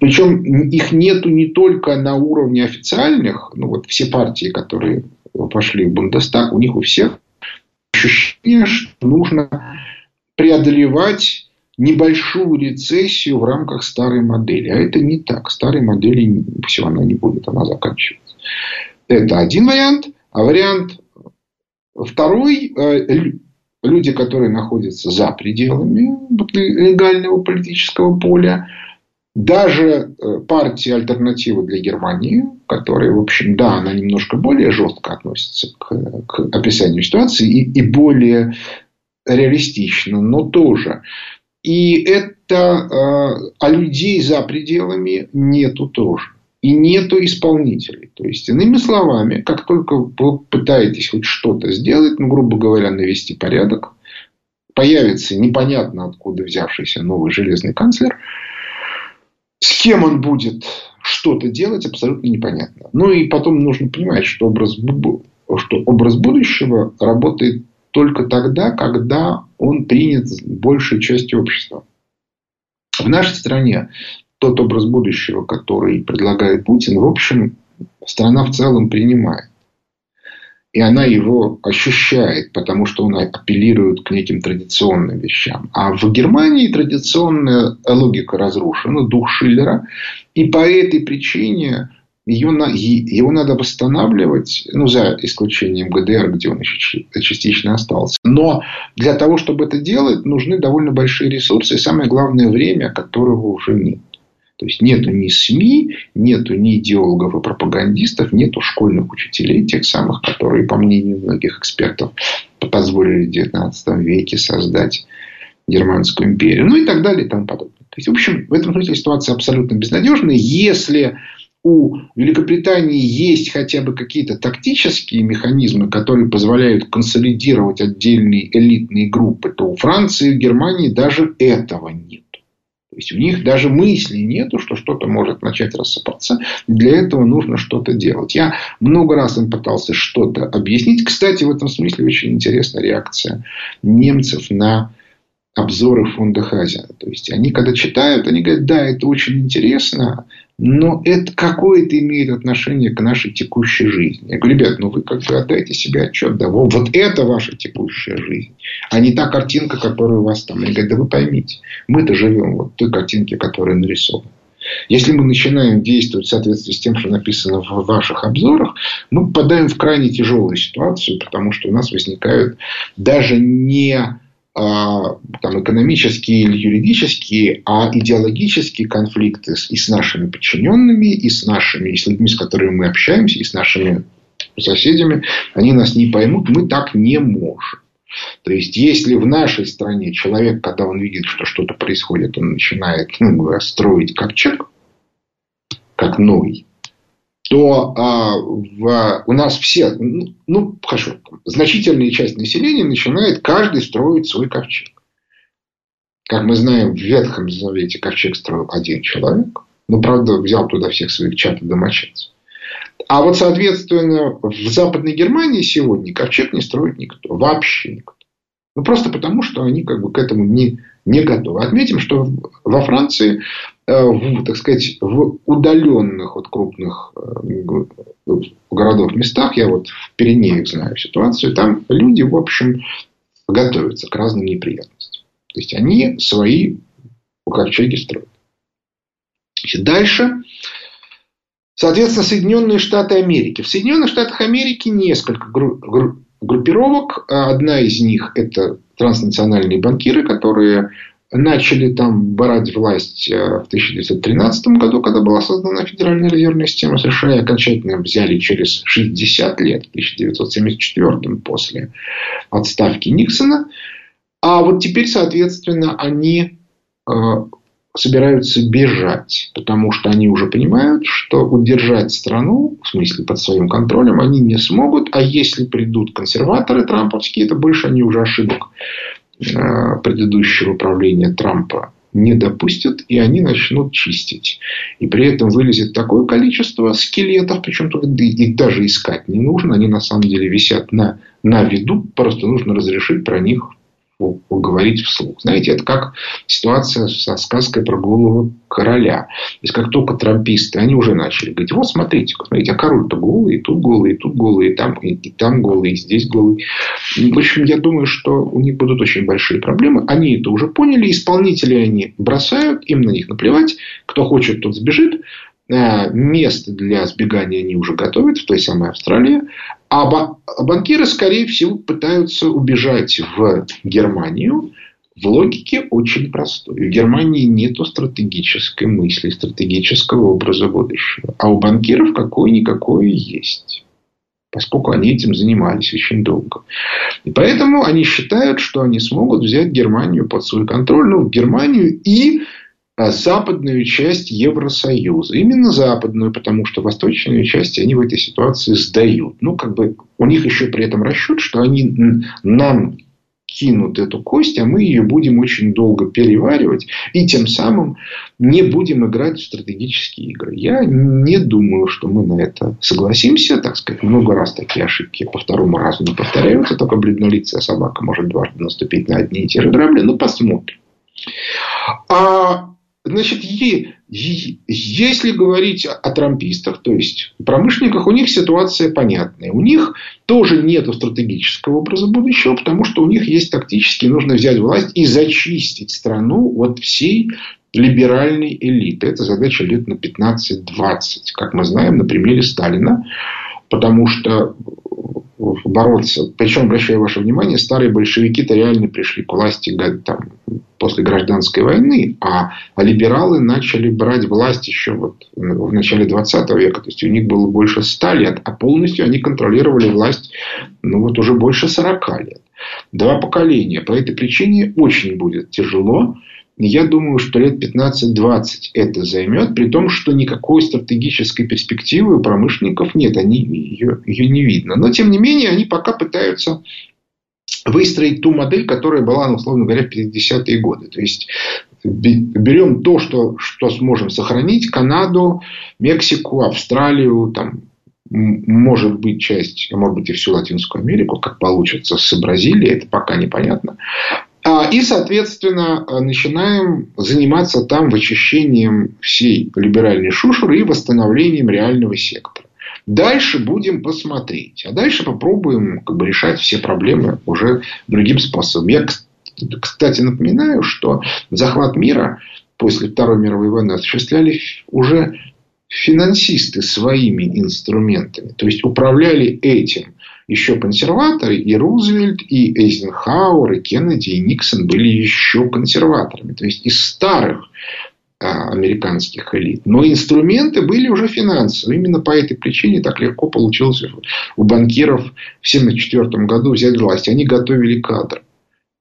Причем их нету не только на уровне официальных, ну вот все партии, которые пошли в Бундестаг, у них у всех ощущение, что нужно преодолевать небольшую рецессию в рамках старой модели. А это не так. Старой модели все она не будет, она заканчивается. Это один вариант. А вариант Второй, э, люди, которые находятся за пределами легального политического поля, даже э, партия альтернативы для Германии, которая, в общем, да, она немножко более жестко относится к, к описанию ситуации и, и более реалистично, но тоже. И это, э, а людей за пределами нету тоже и нету исполнителей. То есть, иными словами, как только вы пытаетесь хоть что-то сделать, ну, грубо говоря, навести порядок, появится непонятно откуда взявшийся новый железный канцлер, с кем он будет что-то делать, абсолютно непонятно. Ну и потом нужно понимать, что образ, что образ будущего работает только тогда, когда он принят большей частью общества. В нашей стране тот образ будущего, который предлагает Путин, в общем, страна в целом принимает. И она его ощущает, потому что он апеллирует к неким традиционным вещам. А в Германии традиционная логика разрушена, дух Шиллера. И по этой причине ее, его надо восстанавливать, ну, за исключением ГДР, где он еще частично остался. Но для того, чтобы это делать, нужны довольно большие ресурсы и, самое главное, время, которого уже нет. То есть нету ни СМИ, нету ни идеологов и пропагандистов, нету школьных учителей, тех самых, которые, по мнению многих экспертов, позволили в XIX веке создать Германскую империю, ну и так далее и тому подобное. То есть, в общем, в этом смысле ситуация абсолютно безнадежная. Если у Великобритании есть хотя бы какие-то тактические механизмы, которые позволяют консолидировать отдельные элитные группы, то у Франции и Германии даже этого нет. То есть у них даже мысли нету, что что-то может начать рассыпаться. Для этого нужно что-то делать. Я много раз им пытался что-то объяснить. Кстати, в этом смысле очень интересная реакция немцев на обзоры фонда Хазина. То есть они когда читают, они говорят, да, это очень интересно, но это какое-то имеет отношение к нашей текущей жизни. Я говорю, ребят, ну вы как бы отдайте себе отчет, да, вот, это ваша текущая жизнь, а не та картинка, которая у вас там. Они говорят, да вы поймите, мы-то живем вот в той картинке, которая нарисована. Если мы начинаем действовать в соответствии с тем, что написано в ваших обзорах, мы попадаем в крайне тяжелую ситуацию, потому что у нас возникают даже не там, экономические или юридические, а идеологические конфликты и с нашими подчиненными, и с нашими, и с людьми, с которыми мы общаемся, и с нашими соседями, они нас не поймут, мы так не можем. То есть, если в нашей стране человек, когда он видит, что что-то происходит, он начинает ну, строить как чек, как новый, то а, в, у нас все, ну, ну, хорошо, значительная часть населения начинает каждый строить свой ковчег. Как мы знаем, в Ветхом Завете ковчег строил один человек, но, правда, взял туда всех своих чат и домочадцев. А вот, соответственно, в Западной Германии сегодня ковчег не строит никто. Вообще никто. Ну, просто потому, что они как бы к этому не, не готовы. Отметим, что во Франции, в, так сказать, в удаленных от крупных э, городов местах, я вот в Пиренеях знаю ситуацию, там люди, в общем, готовятся к разным неприятностям. То есть, они свои ковчеги строят. Дальше Соответственно, Соединенные Штаты Америки. В Соединенных Штатах Америки несколько группировок. Одна из них – это транснациональные банкиры, которые начали там брать власть э, в 1913 году, когда была создана Федеральная резервная система США, и окончательно взяли через 60 лет, в 1974 после отставки Никсона. А вот теперь, соответственно, они э, собираются бежать, потому что они уже понимают, что удержать страну, в смысле под своим контролем, они не смогут, а если придут консерваторы трамповские, это больше они уже ошибок предыдущего правления Трампа не допустят, и они начнут чистить. И при этом вылезет такое количество скелетов, причем их даже искать не нужно, они на самом деле висят на, на виду, просто нужно разрешить про них поговорить вслух. Знаете, это как ситуация со сказкой про голову короля. То есть, как только трамписты, они уже начали говорить, вот смотрите, смотрите, а король-то голый, и тут голый, и тут голый, и там, и, и там голый, и здесь голый. В общем, я думаю, что у них будут очень большие проблемы. Они это уже поняли, исполнители они бросают, им на них наплевать. Кто хочет, тот сбежит. Э, место для сбегания они уже готовят в той самой Австралии. А банкиры, скорее всего, пытаются убежать в Германию. В логике очень простой. В Германии нет стратегической мысли, стратегического образа будущего. А у банкиров какое-никакое есть. Поскольку они этим занимались очень долго. И поэтому они считают, что они смогут взять Германию под свой контроль. Ну, Германию и западную часть Евросоюза. Именно западную, потому что восточную часть они в этой ситуации сдают. Ну, как бы у них еще при этом расчет, что они нам кинут эту кость, а мы ее будем очень долго переваривать, и тем самым не будем играть в стратегические игры. Я не думаю, что мы на это согласимся. Так сказать, много раз такие ошибки по второму разу не повторяются, только бледнолицая собака может дважды наступить на одни и те же грабли. Ну, посмотрим. А Значит, если говорить о трампистах, то есть промышленниках, у них ситуация понятная. У них тоже нет стратегического образа будущего, потому что у них есть тактически, нужно взять власть и зачистить страну от всей либеральной элиты. Это задача лет на 15-20, как мы знаем на примере Сталина. Потому что бороться. Причем, обращаю ваше внимание, старые большевики-то реально пришли к власти там, после гражданской войны, а, а либералы начали брать власть еще вот в начале 20 века. То есть у них было больше 100 лет, а полностью они контролировали власть ну, вот уже больше 40 лет. Два поколения. По этой причине очень будет тяжело. Я думаю, что лет 15-20 это займет, при том, что никакой стратегической перспективы у промышленников нет, они, ее, ее не видно. Но, тем не менее, они пока пытаются выстроить ту модель, которая была, ну, условно говоря, в 50-е годы. То есть, берем то, что, что сможем сохранить, Канаду, Мексику, Австралию, там, может быть, часть, может быть, и всю Латинскую Америку, как получится с Бразилией, это пока непонятно. А, и, соответственно, начинаем заниматься там вычищением всей либеральной шушеры и восстановлением реального сектора. Дальше будем посмотреть. А дальше попробуем как бы, решать все проблемы уже другим способом. Я, кстати, напоминаю, что захват мира после Второй мировой войны осуществляли уже финансисты своими инструментами. То есть управляли этим еще консерваторы, и Рузвельт, и Эйзенхауэр, и Кеннеди, и Никсон были еще консерваторами. То есть из старых а, американских элит. Но инструменты были уже финансовые. Именно по этой причине так легко получилось у банкиров в 1974 году взять власть. Они готовили кадры.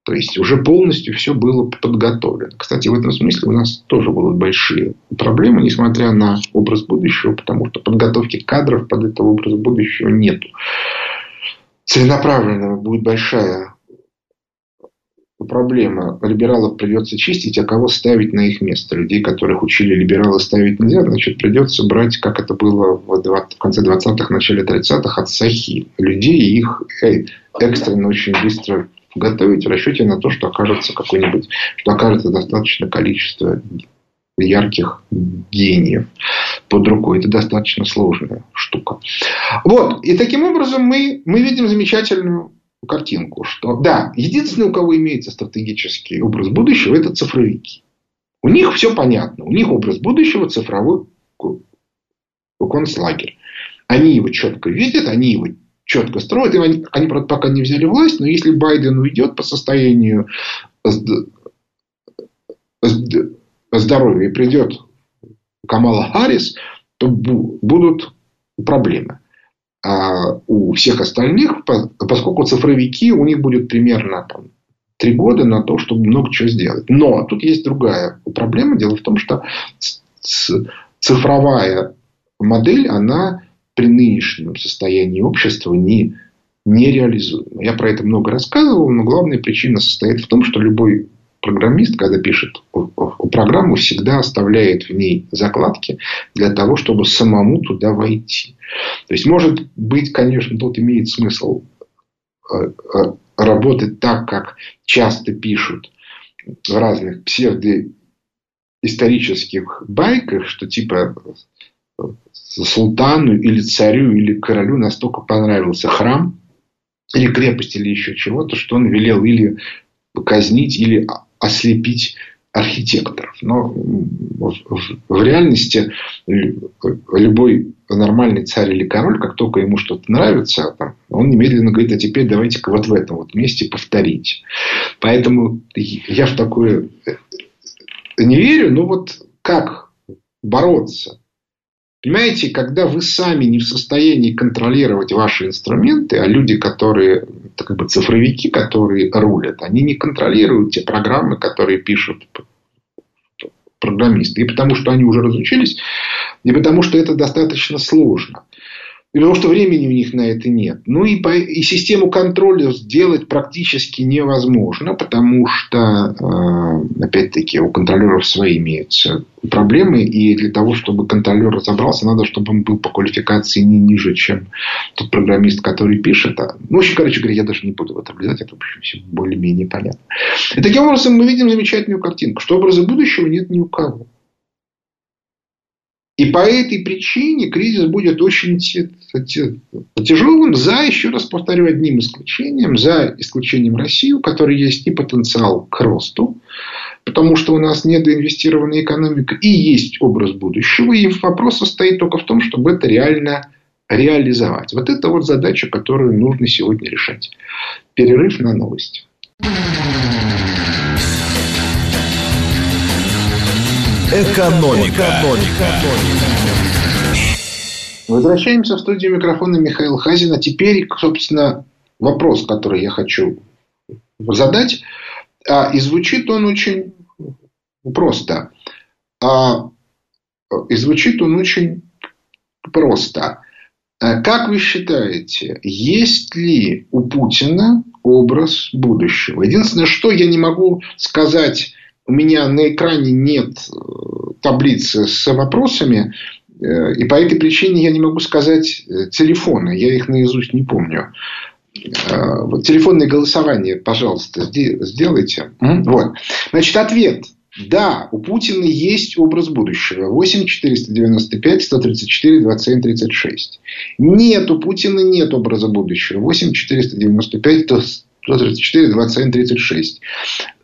То есть уже полностью все было подготовлено. Кстати, в этом смысле у нас тоже будут большие проблемы, несмотря на образ будущего, потому что подготовки кадров под этот образ будущего нету целенаправленного будет большая проблема. Либералов придется чистить, а кого ставить на их место? Людей, которых учили либералы ставить нельзя, значит, придется брать, как это было в, конце 20-х, начале 30-х, от Сахи. Людей их э, экстренно очень быстро готовить в расчете на то, что окажется какой-нибудь, что окажется достаточно количество ярких гениев под рукой. Это достаточно сложная штука. Вот. И таким образом мы, мы видим замечательную картинку, что да, единственное, у кого имеется стратегический образ будущего, это цифровики. У них все понятно. У них образ будущего цифровой концлагерь. Они его четко видят, они его четко строят. И они, они, правда, пока не взяли власть, но если Байден уйдет по состоянию здоровья и придет Камала Харрис, то будут проблемы. А у всех остальных, поскольку цифровики, у них будет примерно там, три года на то, чтобы много чего сделать. Но тут есть другая проблема. Дело в том, что цифровая модель, она при нынешнем состоянии общества не, нереализуема. Я про это много рассказывал, но главная причина состоит в том, что любой программист, когда пишет программу, всегда оставляет в ней закладки для того, чтобы самому туда войти. То есть, может быть, конечно, тут имеет смысл э, э, работать так, как часто пишут в разных псевдоисторических байках, что типа султану или царю или королю настолько понравился храм или крепость или еще чего-то, что он велел или казнить, или ослепить архитекторов. Но в реальности любой нормальный царь или король, как только ему что-то нравится, он немедленно говорит, а теперь давайте-ка вот в этом вот месте повторить. Поэтому я в такое не верю. Но вот как бороться Понимаете, когда вы сами не в состоянии контролировать ваши инструменты, а люди, которые как бы цифровики, которые рулят, они не контролируют те программы, которые пишут программисты. И потому что они уже разучились, и потому что это достаточно сложно. И потому что времени у них на это нет. Ну и, по, и систему контроля сделать практически невозможно, потому что, э, опять-таки, у контролеров свои имеются проблемы. И для того, чтобы контролер разобрался, надо, чтобы он был по квалификации не ниже, чем тот программист, который пишет. А, ну, общем, короче говоря, я даже не буду в это влезать, это, в общем, все более-менее понятно. И таким образом мы видим замечательную картинку, что образа будущего нет ни у кого. И по этой причине кризис будет очень тяжелым, за, еще раз повторю, одним исключением, за исключением России, у которой есть и потенциал к росту, потому что у нас недоинвестированная экономика, и есть образ будущего, и вопрос состоит только в том, чтобы это реально реализовать. Вот это вот задача, которую нужно сегодня решать. Перерыв на новости. Экономика. Экономика. Возвращаемся в студию микрофона Михаил Хазин. А теперь, собственно, вопрос, который я хочу задать. А, и звучит он очень просто. А, и звучит он очень просто. А как вы считаете, есть ли у Путина образ будущего? Единственное, что я не могу сказать у меня на экране нет э, таблицы с вопросами, э, и по этой причине я не могу сказать э, телефоны, я их наизусть не помню. Вот телефонное голосование, пожалуйста, сделайте. Вот. Значит, ответ. Да, у Путина есть образ будущего. 8 495 134 27 36. Нет, у Путина нет образа будущего. 8 495 134 27 36.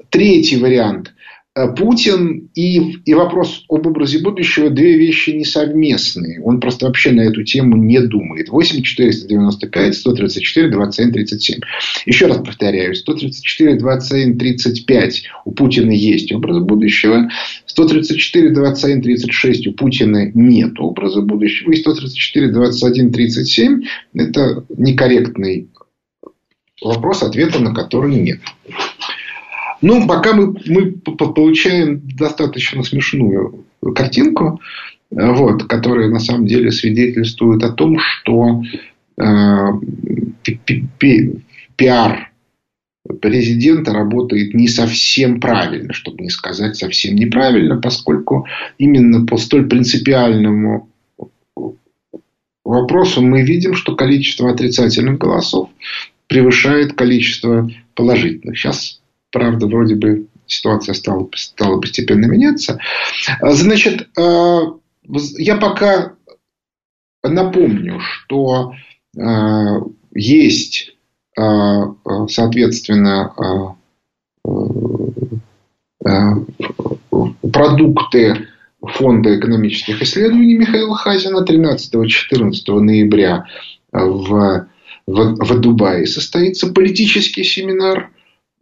Третий вариант. Э, Путин и, и вопрос об образе будущего – две вещи несовместные. Он просто вообще на эту тему не думает. 8 495, 134, 27, 37. Еще раз повторяю. 134, 27, 35 у Путина есть образ будущего. 134, 27, 36 у Путина нет образа будущего. И 134, 21, 37 – это некорректный вопрос, ответа на который нет. Ну, пока мы, мы получаем достаточно смешную картинку, э, вот, которая на самом деле свидетельствует о том, что э, пиар президента работает не совсем правильно, чтобы не сказать совсем неправильно, поскольку именно по столь принципиальному вопросу мы видим, что количество отрицательных голосов превышает количество положительных. Сейчас правда, вроде бы ситуация стала, стала постепенно меняться. Значит, э, я пока напомню, что э, есть, э, соответственно, продукты Фонда экономических исследований Михаила Хазина 13-14 ноября в, в, в Дубае состоится политический семинар.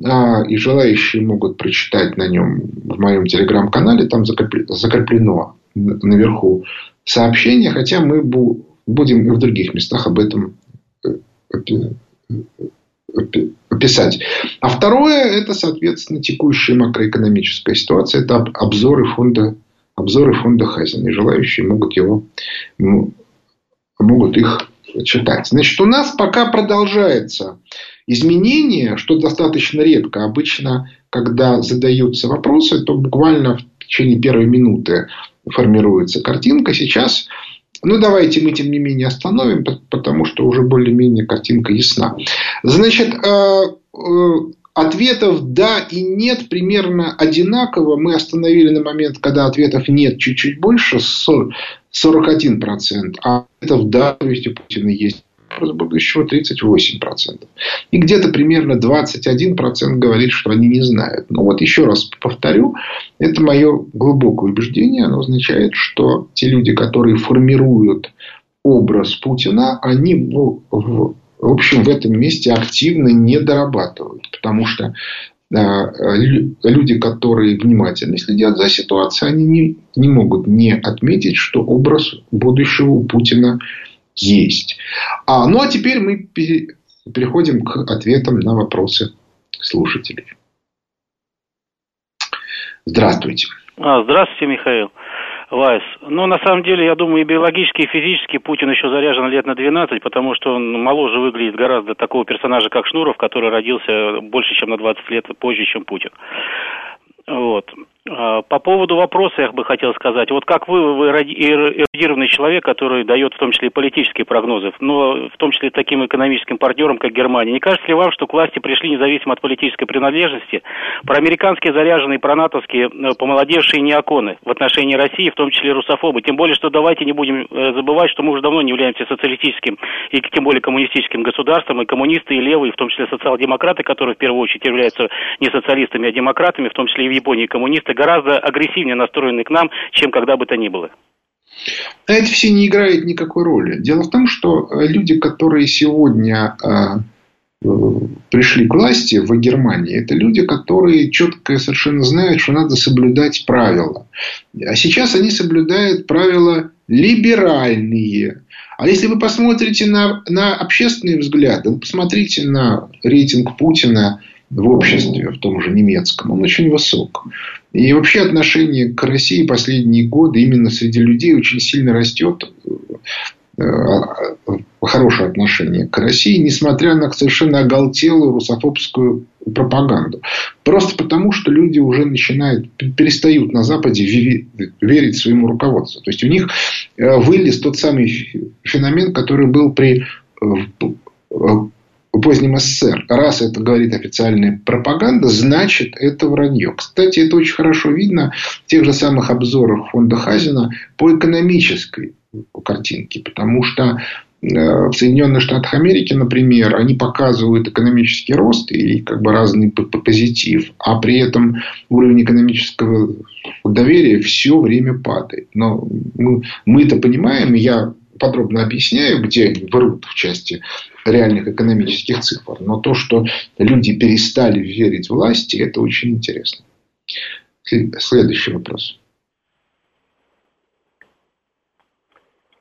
А, и желающие могут прочитать на нем в моем телеграм-канале. Там закреплено наверху сообщение, хотя мы будем и в других местах об этом э, писать. А второе, это, соответственно, текущая макроэкономическая ситуация. Это обзоры фонда, обзоры фонда Хазина. И желающие могут его, могут их читать. Значит, у нас пока продолжается изменение, что достаточно редко. Обычно, когда задаются вопросы, то буквально в течение первой минуты формируется картинка. Сейчас ну, давайте мы, тем не менее, остановим, потому что уже более-менее картинка ясна. Значит, э, э, ответов «да» и «нет» примерно одинаково. Мы остановили на момент, когда ответов «нет» чуть-чуть больше, 41%, а ответов «да», то есть у Путина есть вопрос будущего 38%. И где-то примерно 21% говорит, что они не знают. Но вот еще раз повторю, это мое глубокое убеждение. Оно означает, что те люди, которые формируют образ Путина, они в, в, в общем в этом месте активно не дорабатывают. Потому что люди, которые внимательно следят за ситуацией, они не, не могут не отметить, что образ будущего Путина есть. А, ну, а теперь мы переходим к ответам на вопросы слушателей. Здравствуйте. А, здравствуйте, Михаил. Вайс. Ну, на самом деле, я думаю, и биологически, и физически Путин еще заряжен лет на 12, потому что он моложе выглядит гораздо такого персонажа, как Шнуров, который родился больше, чем на 20 лет позже, чем Путин. Вот. А, по поводу вопроса я бы хотел сказать. Вот как вы, вы эрудированный человек, который дает в том числе и политические прогнозы, но в том числе таким экономическим партнерам, как Германия, не кажется ли вам, что к власти пришли независимо от политической принадлежности проамериканские заряженные, пронатовские, э, помолодевшие неоконы в отношении России, в том числе русофобы? Тем более, что давайте не будем э, забывать, что мы уже давно не являемся социалистическим и тем более коммунистическим государством, и коммунисты, и левые, в том числе социал-демократы, которые в первую очередь являются не социалистами, а демократами, в том числе и в Японии коммунисты, гораздо агрессивнее настроены к нам, чем когда бы то ни было. А это все не играет никакой роли. Дело в том, что э, люди, которые сегодня э, э, пришли к власти в Германии, это люди, которые четко совершенно знают, что надо соблюдать правила. А сейчас они соблюдают правила либеральные. А если вы посмотрите на, на общественные взгляды, посмотрите на рейтинг Путина в обществе, в том же немецком, он очень высок. И вообще отношение к России последние годы именно среди людей очень сильно растет. Э, хорошее отношение к России, несмотря на совершенно оголтелую русофобскую пропаганду. Просто потому, что люди уже начинают, перестают на Западе верить своему руководству. То есть, у них э, вылез тот самый феномен, который был при э, позднем СССР. Раз это говорит официальная пропаганда, значит это вранье. Кстати, это очень хорошо видно в тех же самых обзорах фонда Хазина по экономической картинке. Потому что э, в Соединенных Штатах Америки, например, они показывают экономический рост и как бы разный позитив, а при этом уровень экономического доверия все время падает. Но мы, мы это понимаем, я подробно объясняю, где врут в части реальных экономических цифр. Но то, что люди перестали верить власти, это очень интересно. Следующий вопрос.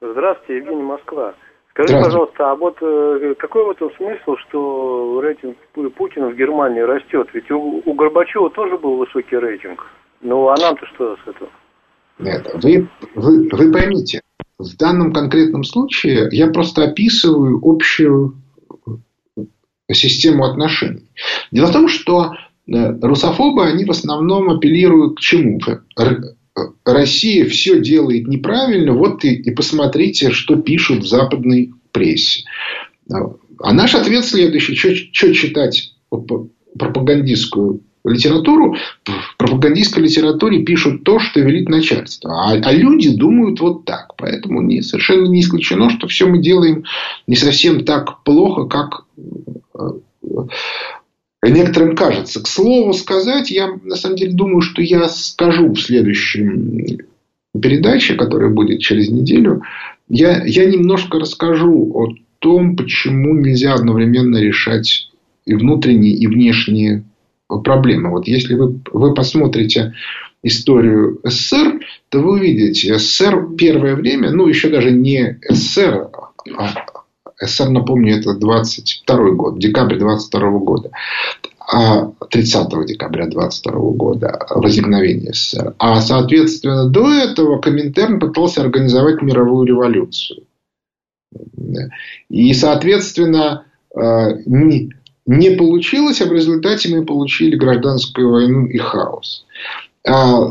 Здравствуйте, Евгений Москва. Скажите, пожалуйста, а вот э, какой в этом смысл, что рейтинг Путина в Германии растет? Ведь у, у Горбачева тоже был высокий рейтинг. Ну, а нам-то что с этого? Нет, вы, вы, вы поймите, в данном конкретном случае я просто описываю общую систему отношений. Дело в том, что э, русофобы, они в основном апеллируют к чему? Россия все делает неправильно, вот и, и посмотрите, что пишут в западной прессе. А наш ответ следующий. Что читать пропагандистскую литературу, в пропагандистской литературе пишут то, что велит начальство. А, а люди думают вот так. Поэтому не, совершенно не исключено, что все мы делаем не совсем так плохо, как э, некоторым кажется. К слову сказать, я на самом деле думаю, что я скажу в следующем передаче, которая будет через неделю, я, я немножко расскажу о том, почему нельзя одновременно решать и внутренние, и внешние проблемы. Вот если вы, вы посмотрите историю СССР, то вы увидите, СССР первое время, ну, еще даже не СССР, а СССР, напомню, это 22 год, декабрь 22 года. 30 а декабря 22 года возникновения СССР. А, соответственно, до этого Коминтерн пытался организовать мировую революцию. И, соответственно, а, не, не получилось, а в результате мы получили гражданскую войну и хаос. А,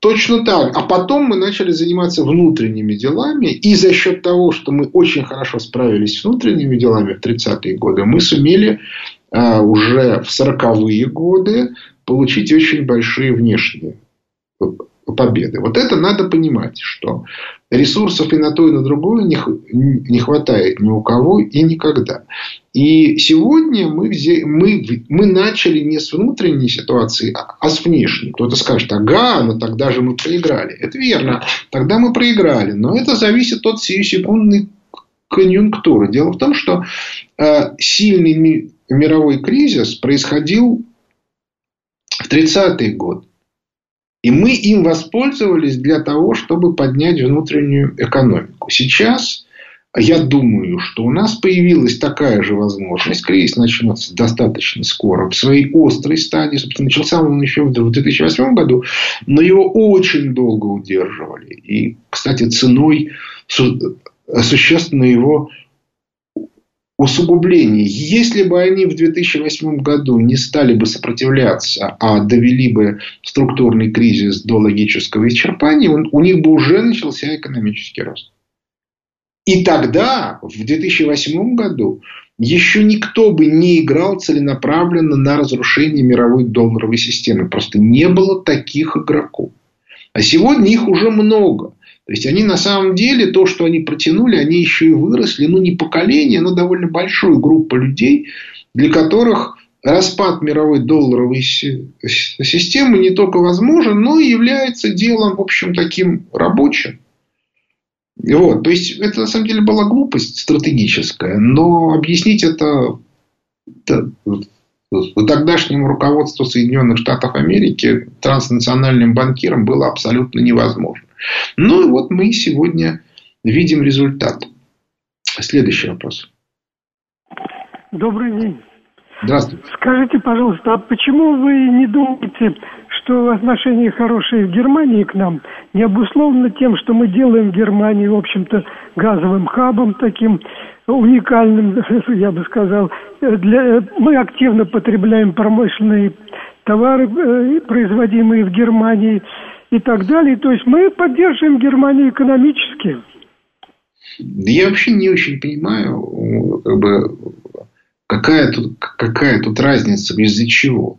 точно так. А потом мы начали заниматься внутренними делами. И за счет того, что мы очень хорошо справились с внутренними делами в 30-е годы, мы сумели а, уже в 40-е годы получить очень большие внешние победы. Вот это надо понимать, что ресурсов и на то, и на другое не, хватает ни у кого и никогда. И сегодня мы, мы, мы начали не с внутренней ситуации, а, а с внешней. Кто-то скажет, ага, но тогда же мы проиграли. Это верно, тогда мы проиграли. Но это зависит от сиюсекундной конъюнктуры. Дело в том, что э, сильный мировой кризис происходил в 30-й год. И мы им воспользовались для того, чтобы поднять внутреннюю экономику. Сейчас я думаю, что у нас появилась такая же возможность. Кризис начнется достаточно скоро, в своей острой стадии. Собственно, начался он еще в 2008 году, но его очень долго удерживали. И, кстати, ценой существенно его усугублений. Если бы они в 2008 году не стали бы сопротивляться, а довели бы структурный кризис до логического исчерпания, у них бы уже начался экономический рост. И тогда, в 2008 году, еще никто бы не играл целенаправленно на разрушение мировой долларовой системы. Просто не было таких игроков. А сегодня их уже много. То есть они на самом деле, то, что они протянули, они еще и выросли, ну не поколение, но довольно большую группу людей, для которых распад мировой долларовой системы не только возможен, но и является делом, в общем, таким рабочим. Вот. То есть, это на самом деле была глупость стратегическая, но объяснить это, тогдашнему руководству Соединенных Штатов Америки, транснациональным банкирам было абсолютно невозможно. Ну и вот мы сегодня видим результат. Следующий вопрос. Добрый день. Здравствуйте. Скажите, пожалуйста, а почему вы не думаете, что отношения хорошие в Германии к нам не обусловлено тем, что мы делаем Германию, в общем-то, газовым хабом таким уникальным, я бы сказал. Для, мы активно потребляем промышленные товары, э, производимые в Германии и так далее. То есть мы поддерживаем Германию экономически. Я вообще не очень понимаю, как бы, какая, тут, какая тут разница, из-за чего.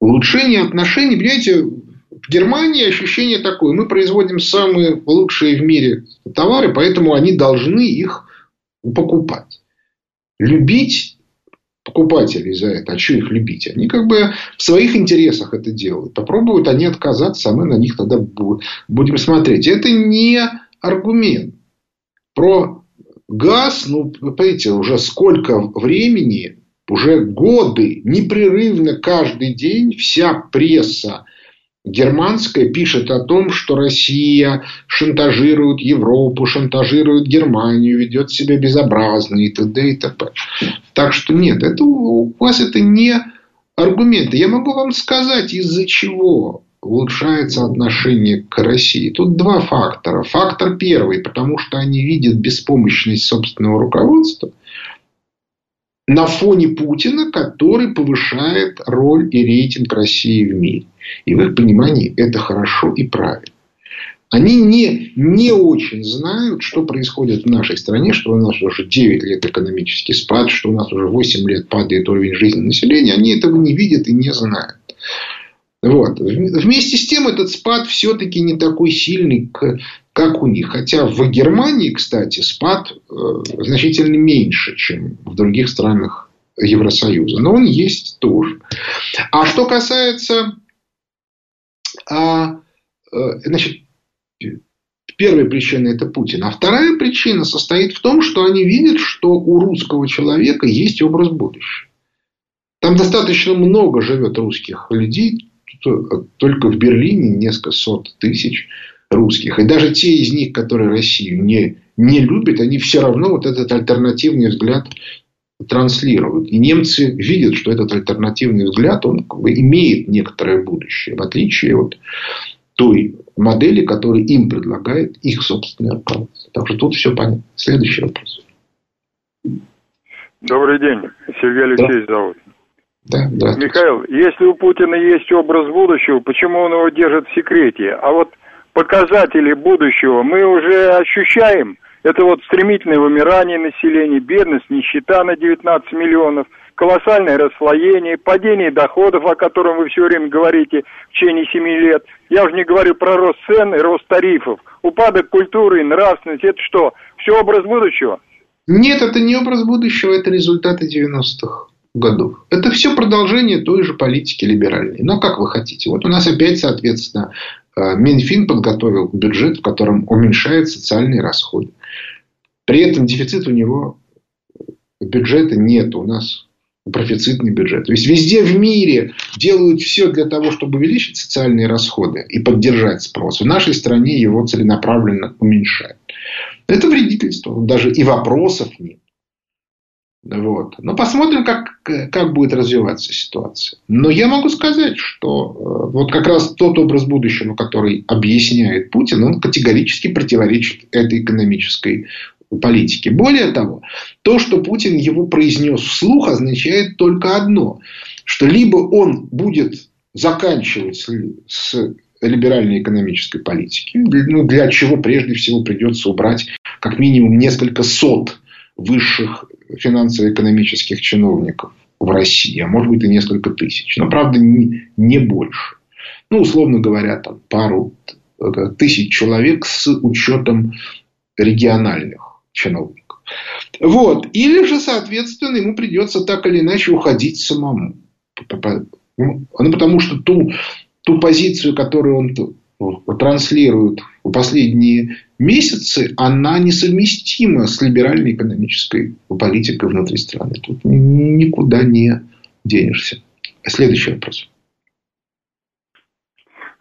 Улучшение отношений, понимаете, в Германии ощущение такое. Мы производим самые лучшие в мире товары, поэтому они должны их покупать. Любить покупателей за это. А что их любить? Они как бы в своих интересах это делают. Попробуют они отказаться, а мы на них тогда будем смотреть. Это не аргумент. Про газ, ну, понимаете, уже сколько времени, уже годы, непрерывно каждый день вся пресса германская пишет о том, что Россия шантажирует Европу, шантажирует Германию, ведет себя безобразно и т.д. и т.п. Так что нет, это у вас это не аргументы. Я могу вам сказать, из-за чего улучшается отношение к России. Тут два фактора. Фактор первый, потому что они видят беспомощность собственного руководства на фоне Путина, который повышает роль и рейтинг России в мире. И в их понимании это хорошо и правильно. Они не, не очень знают, что происходит в нашей стране, что у нас уже 9 лет экономический спад, что у нас уже 8 лет падает уровень жизни населения. Они этого не видят и не знают. Вот. Вместе с тем, этот спад все-таки не такой сильный, как у них. Хотя в Германии, кстати, спад э, значительно меньше, чем в других странах Евросоюза. Но он есть тоже. А что касается а, э, значит, Первая причина – это Путин. А вторая причина состоит в том, что они видят, что у русского человека есть образ будущего. Там достаточно много живет русских людей. Только в Берлине несколько сот тысяч русских. И даже те из них, которые Россию не, не любят, они все равно вот этот альтернативный взгляд транслируют. И немцы видят, что этот альтернативный взгляд, он как бы имеет некоторое будущее, в отличие от той модели, которую им предлагает их собственное руководство. Так что тут все понятно. Следующий вопрос. Добрый день. Сергей Алексеевич да. зовут. Да, Михаил, если у Путина есть образ будущего, почему он его держит в секрете? А вот показатели будущего мы уже ощущаем. Это вот стремительное вымирание населения, бедность, нищета на 19 миллионов, колоссальное расслоение, падение доходов, о котором вы все время говорите в течение 7 лет. Я уже не говорю про рост цен и рост тарифов. Упадок культуры и нравственности. Это что, все образ будущего? Нет, это не образ будущего, это результаты 90-х годов. Это все продолжение той же политики либеральной. Но как вы хотите. Вот у нас опять, соответственно, Минфин подготовил бюджет, в котором уменьшает социальные расходы. При этом дефицит у него бюджета нет. У нас профицитный бюджет. То есть везде в мире делают все для того, чтобы увеличить социальные расходы и поддержать спрос. В нашей стране его целенаправленно уменьшают. Это вредительство. Даже и вопросов нет. Вот. Но посмотрим, как, как будет развиваться ситуация. Но я могу сказать, что э, вот как раз тот образ будущего, который объясняет Путин, он категорически противоречит этой экономической политике. Более того, то, что Путин его произнес вслух, означает только одно, что либо он будет заканчивать с либеральной экономической политики, ну, для чего прежде всего придется убрать как минимум несколько сот высших финансово-экономических чиновников в России, а может быть и несколько тысяч. Но, правда, не, не больше. Ну, условно говоря, там пару э, тысяч человек с учетом региональных чиновников. Вот. Или же, соответственно, ему придется так или иначе уходить самому. Ну, потому что ту, ту позицию, которую он транслирует в последние месяцы, она несовместима с либеральной экономической политикой внутри страны. Тут никуда не денешься. Следующий вопрос.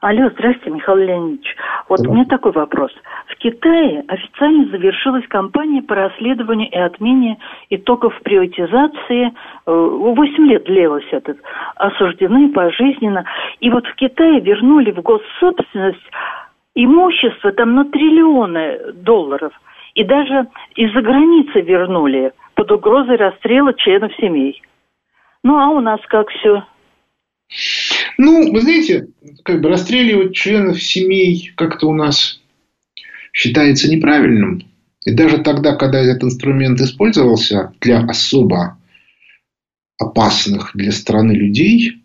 Алло, здрасте, Михаил Леонидович. Вот да. у меня такой вопрос. В Китае официально завершилась кампания по расследованию и отмене итогов приватизации. Э, восемь лет длилось это. Осуждены пожизненно. И вот в Китае вернули в госсобственность имущество там на триллионы долларов. И даже из-за границы вернули под угрозой расстрела членов семей. Ну, а у нас как все? Ну, вы знаете, как бы расстреливать членов семей как-то у нас считается неправильным. И даже тогда, когда этот инструмент использовался для особо опасных для страны людей,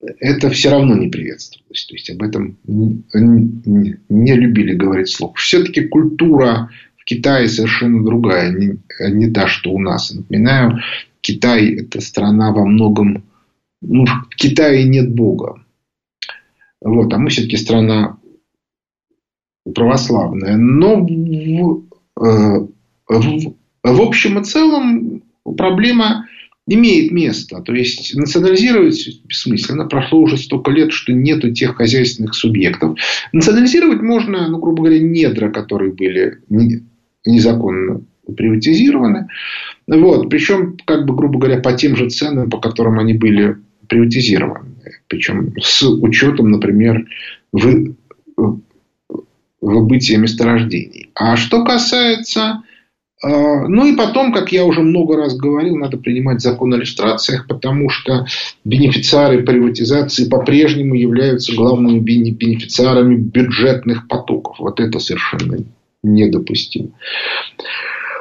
это все равно не приветствовалось. То есть об этом не любили говорить слух. Все-таки культура в Китае совершенно другая, не, не та, что у нас. Напоминаю, Китай – это страна во многом ну, в Китае нет Бога. Вот, а мы все-таки страна православная. Но в, э, в, в общем и целом проблема имеет место. То есть национализировать бессмысленно. Прошло уже столько лет, что нету тех хозяйственных субъектов. Национализировать можно, ну, грубо говоря, недра, которые были незаконно приватизированы. Вот. Причем, как бы, грубо говоря, по тем же ценам, по которым они были приватизированные. Причем с учетом, например, вы, выбытия месторождений. А что касается... Э, ну и потом, как я уже много раз говорил, надо принимать закон о иллюстрациях, потому что бенефициары приватизации по-прежнему являются главными бенефициарами бюджетных потоков. Вот это совершенно недопустимо.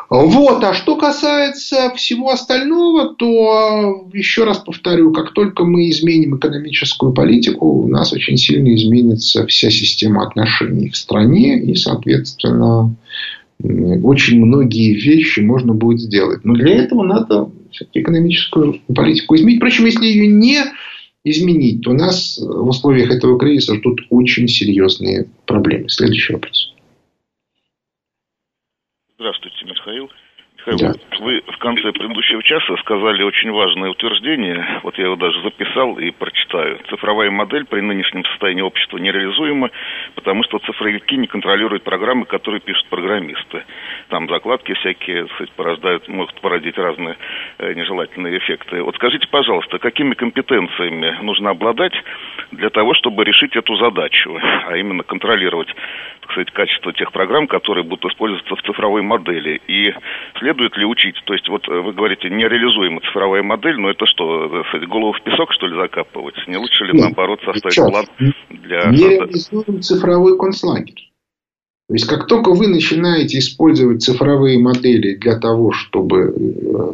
Вот. А что касается всего остального, то еще раз повторю, как только мы изменим экономическую политику, у нас очень сильно изменится вся система отношений в стране и, соответственно, очень многие вещи можно будет сделать. Но для этого надо экономическую политику изменить. Причем, если ее не изменить, то нас в условиях этого кризиса ждут очень серьезные проблемы. Следующий вопрос. Здравствуйте, Михаил. Михаил, да. вы в конце предыдущего часа сказали очень важное утверждение, вот я его даже записал и прочитаю. Цифровая модель при нынешнем состоянии общества нереализуема, потому что цифровики не контролируют программы, которые пишут программисты. Там закладки всякие, кстати, порождают, могут породить разные э, нежелательные эффекты. Вот скажите, пожалуйста, какими компетенциями нужно обладать для того, чтобы решить эту задачу, а именно контролировать, так сказать, качество тех программ, которые будут использоваться в цифровой модели. И следует ли учить, то есть вот вы говорите, нереализуемая цифровая модель, но это что, сказать, голову в песок, что ли, закапывать? Не лучше ли, Нет, наоборот, составить сейчас. план для... Нереализуем цифровой концлагерь. То есть, как только вы начинаете использовать цифровые модели для того, чтобы э,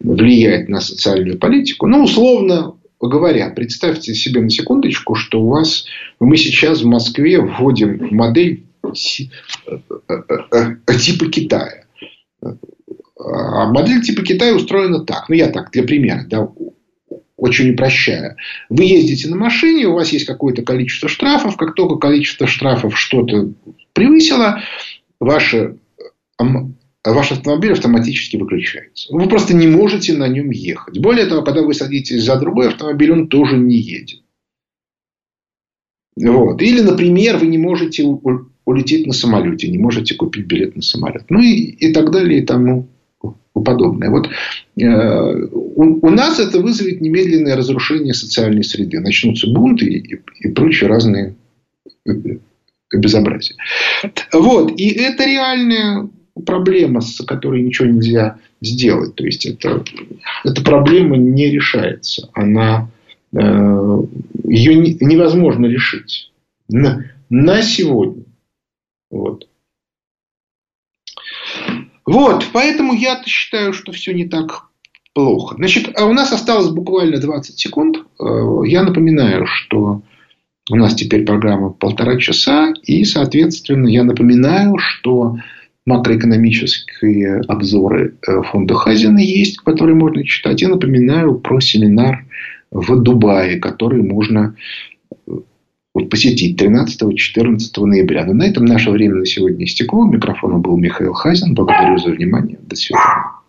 влиять на социальную политику, ну, условно, говоря, представьте себе на секундочку, что у вас, мы сейчас в Москве вводим модель э, э, типа Китая. А модель типа Китая устроена так. Ну, я так, для примера, да, очень упрощая. Вы ездите на машине, у вас есть какое-то количество штрафов. Как только количество штрафов что-то превысило, ваше, ваш автомобиль автоматически выключается. Вы просто не можете на нем ехать. Более того, когда вы садитесь за другой автомобиль, он тоже не едет. Вот. Или, например, вы не можете улететь на самолете, не можете купить билет на самолет. Ну и, и так далее и тому подобное. Вот э, у, у нас это вызовет немедленное разрушение социальной среды. Начнутся бунты и, и, и прочие разные безобразия. Вот. И это реальная проблема, с которой ничего нельзя сделать. То есть, это, эта проблема не решается. Она, э, ее не, невозможно решить. На, на сегодня. Вот. Вот, поэтому я считаю, что все не так плохо. Значит, а у нас осталось буквально 20 секунд. Э, я напоминаю, что у нас теперь программа полтора часа. И, соответственно, я напоминаю, что макроэкономические обзоры э, фонда Хазина есть, которые можно читать. Я напоминаю про семинар в Дубае, который можно э, посетить 13-14 ноября. Но на этом наше время на сегодня истекло. Микрофоном был Михаил Хазин. Благодарю за внимание. До свидания.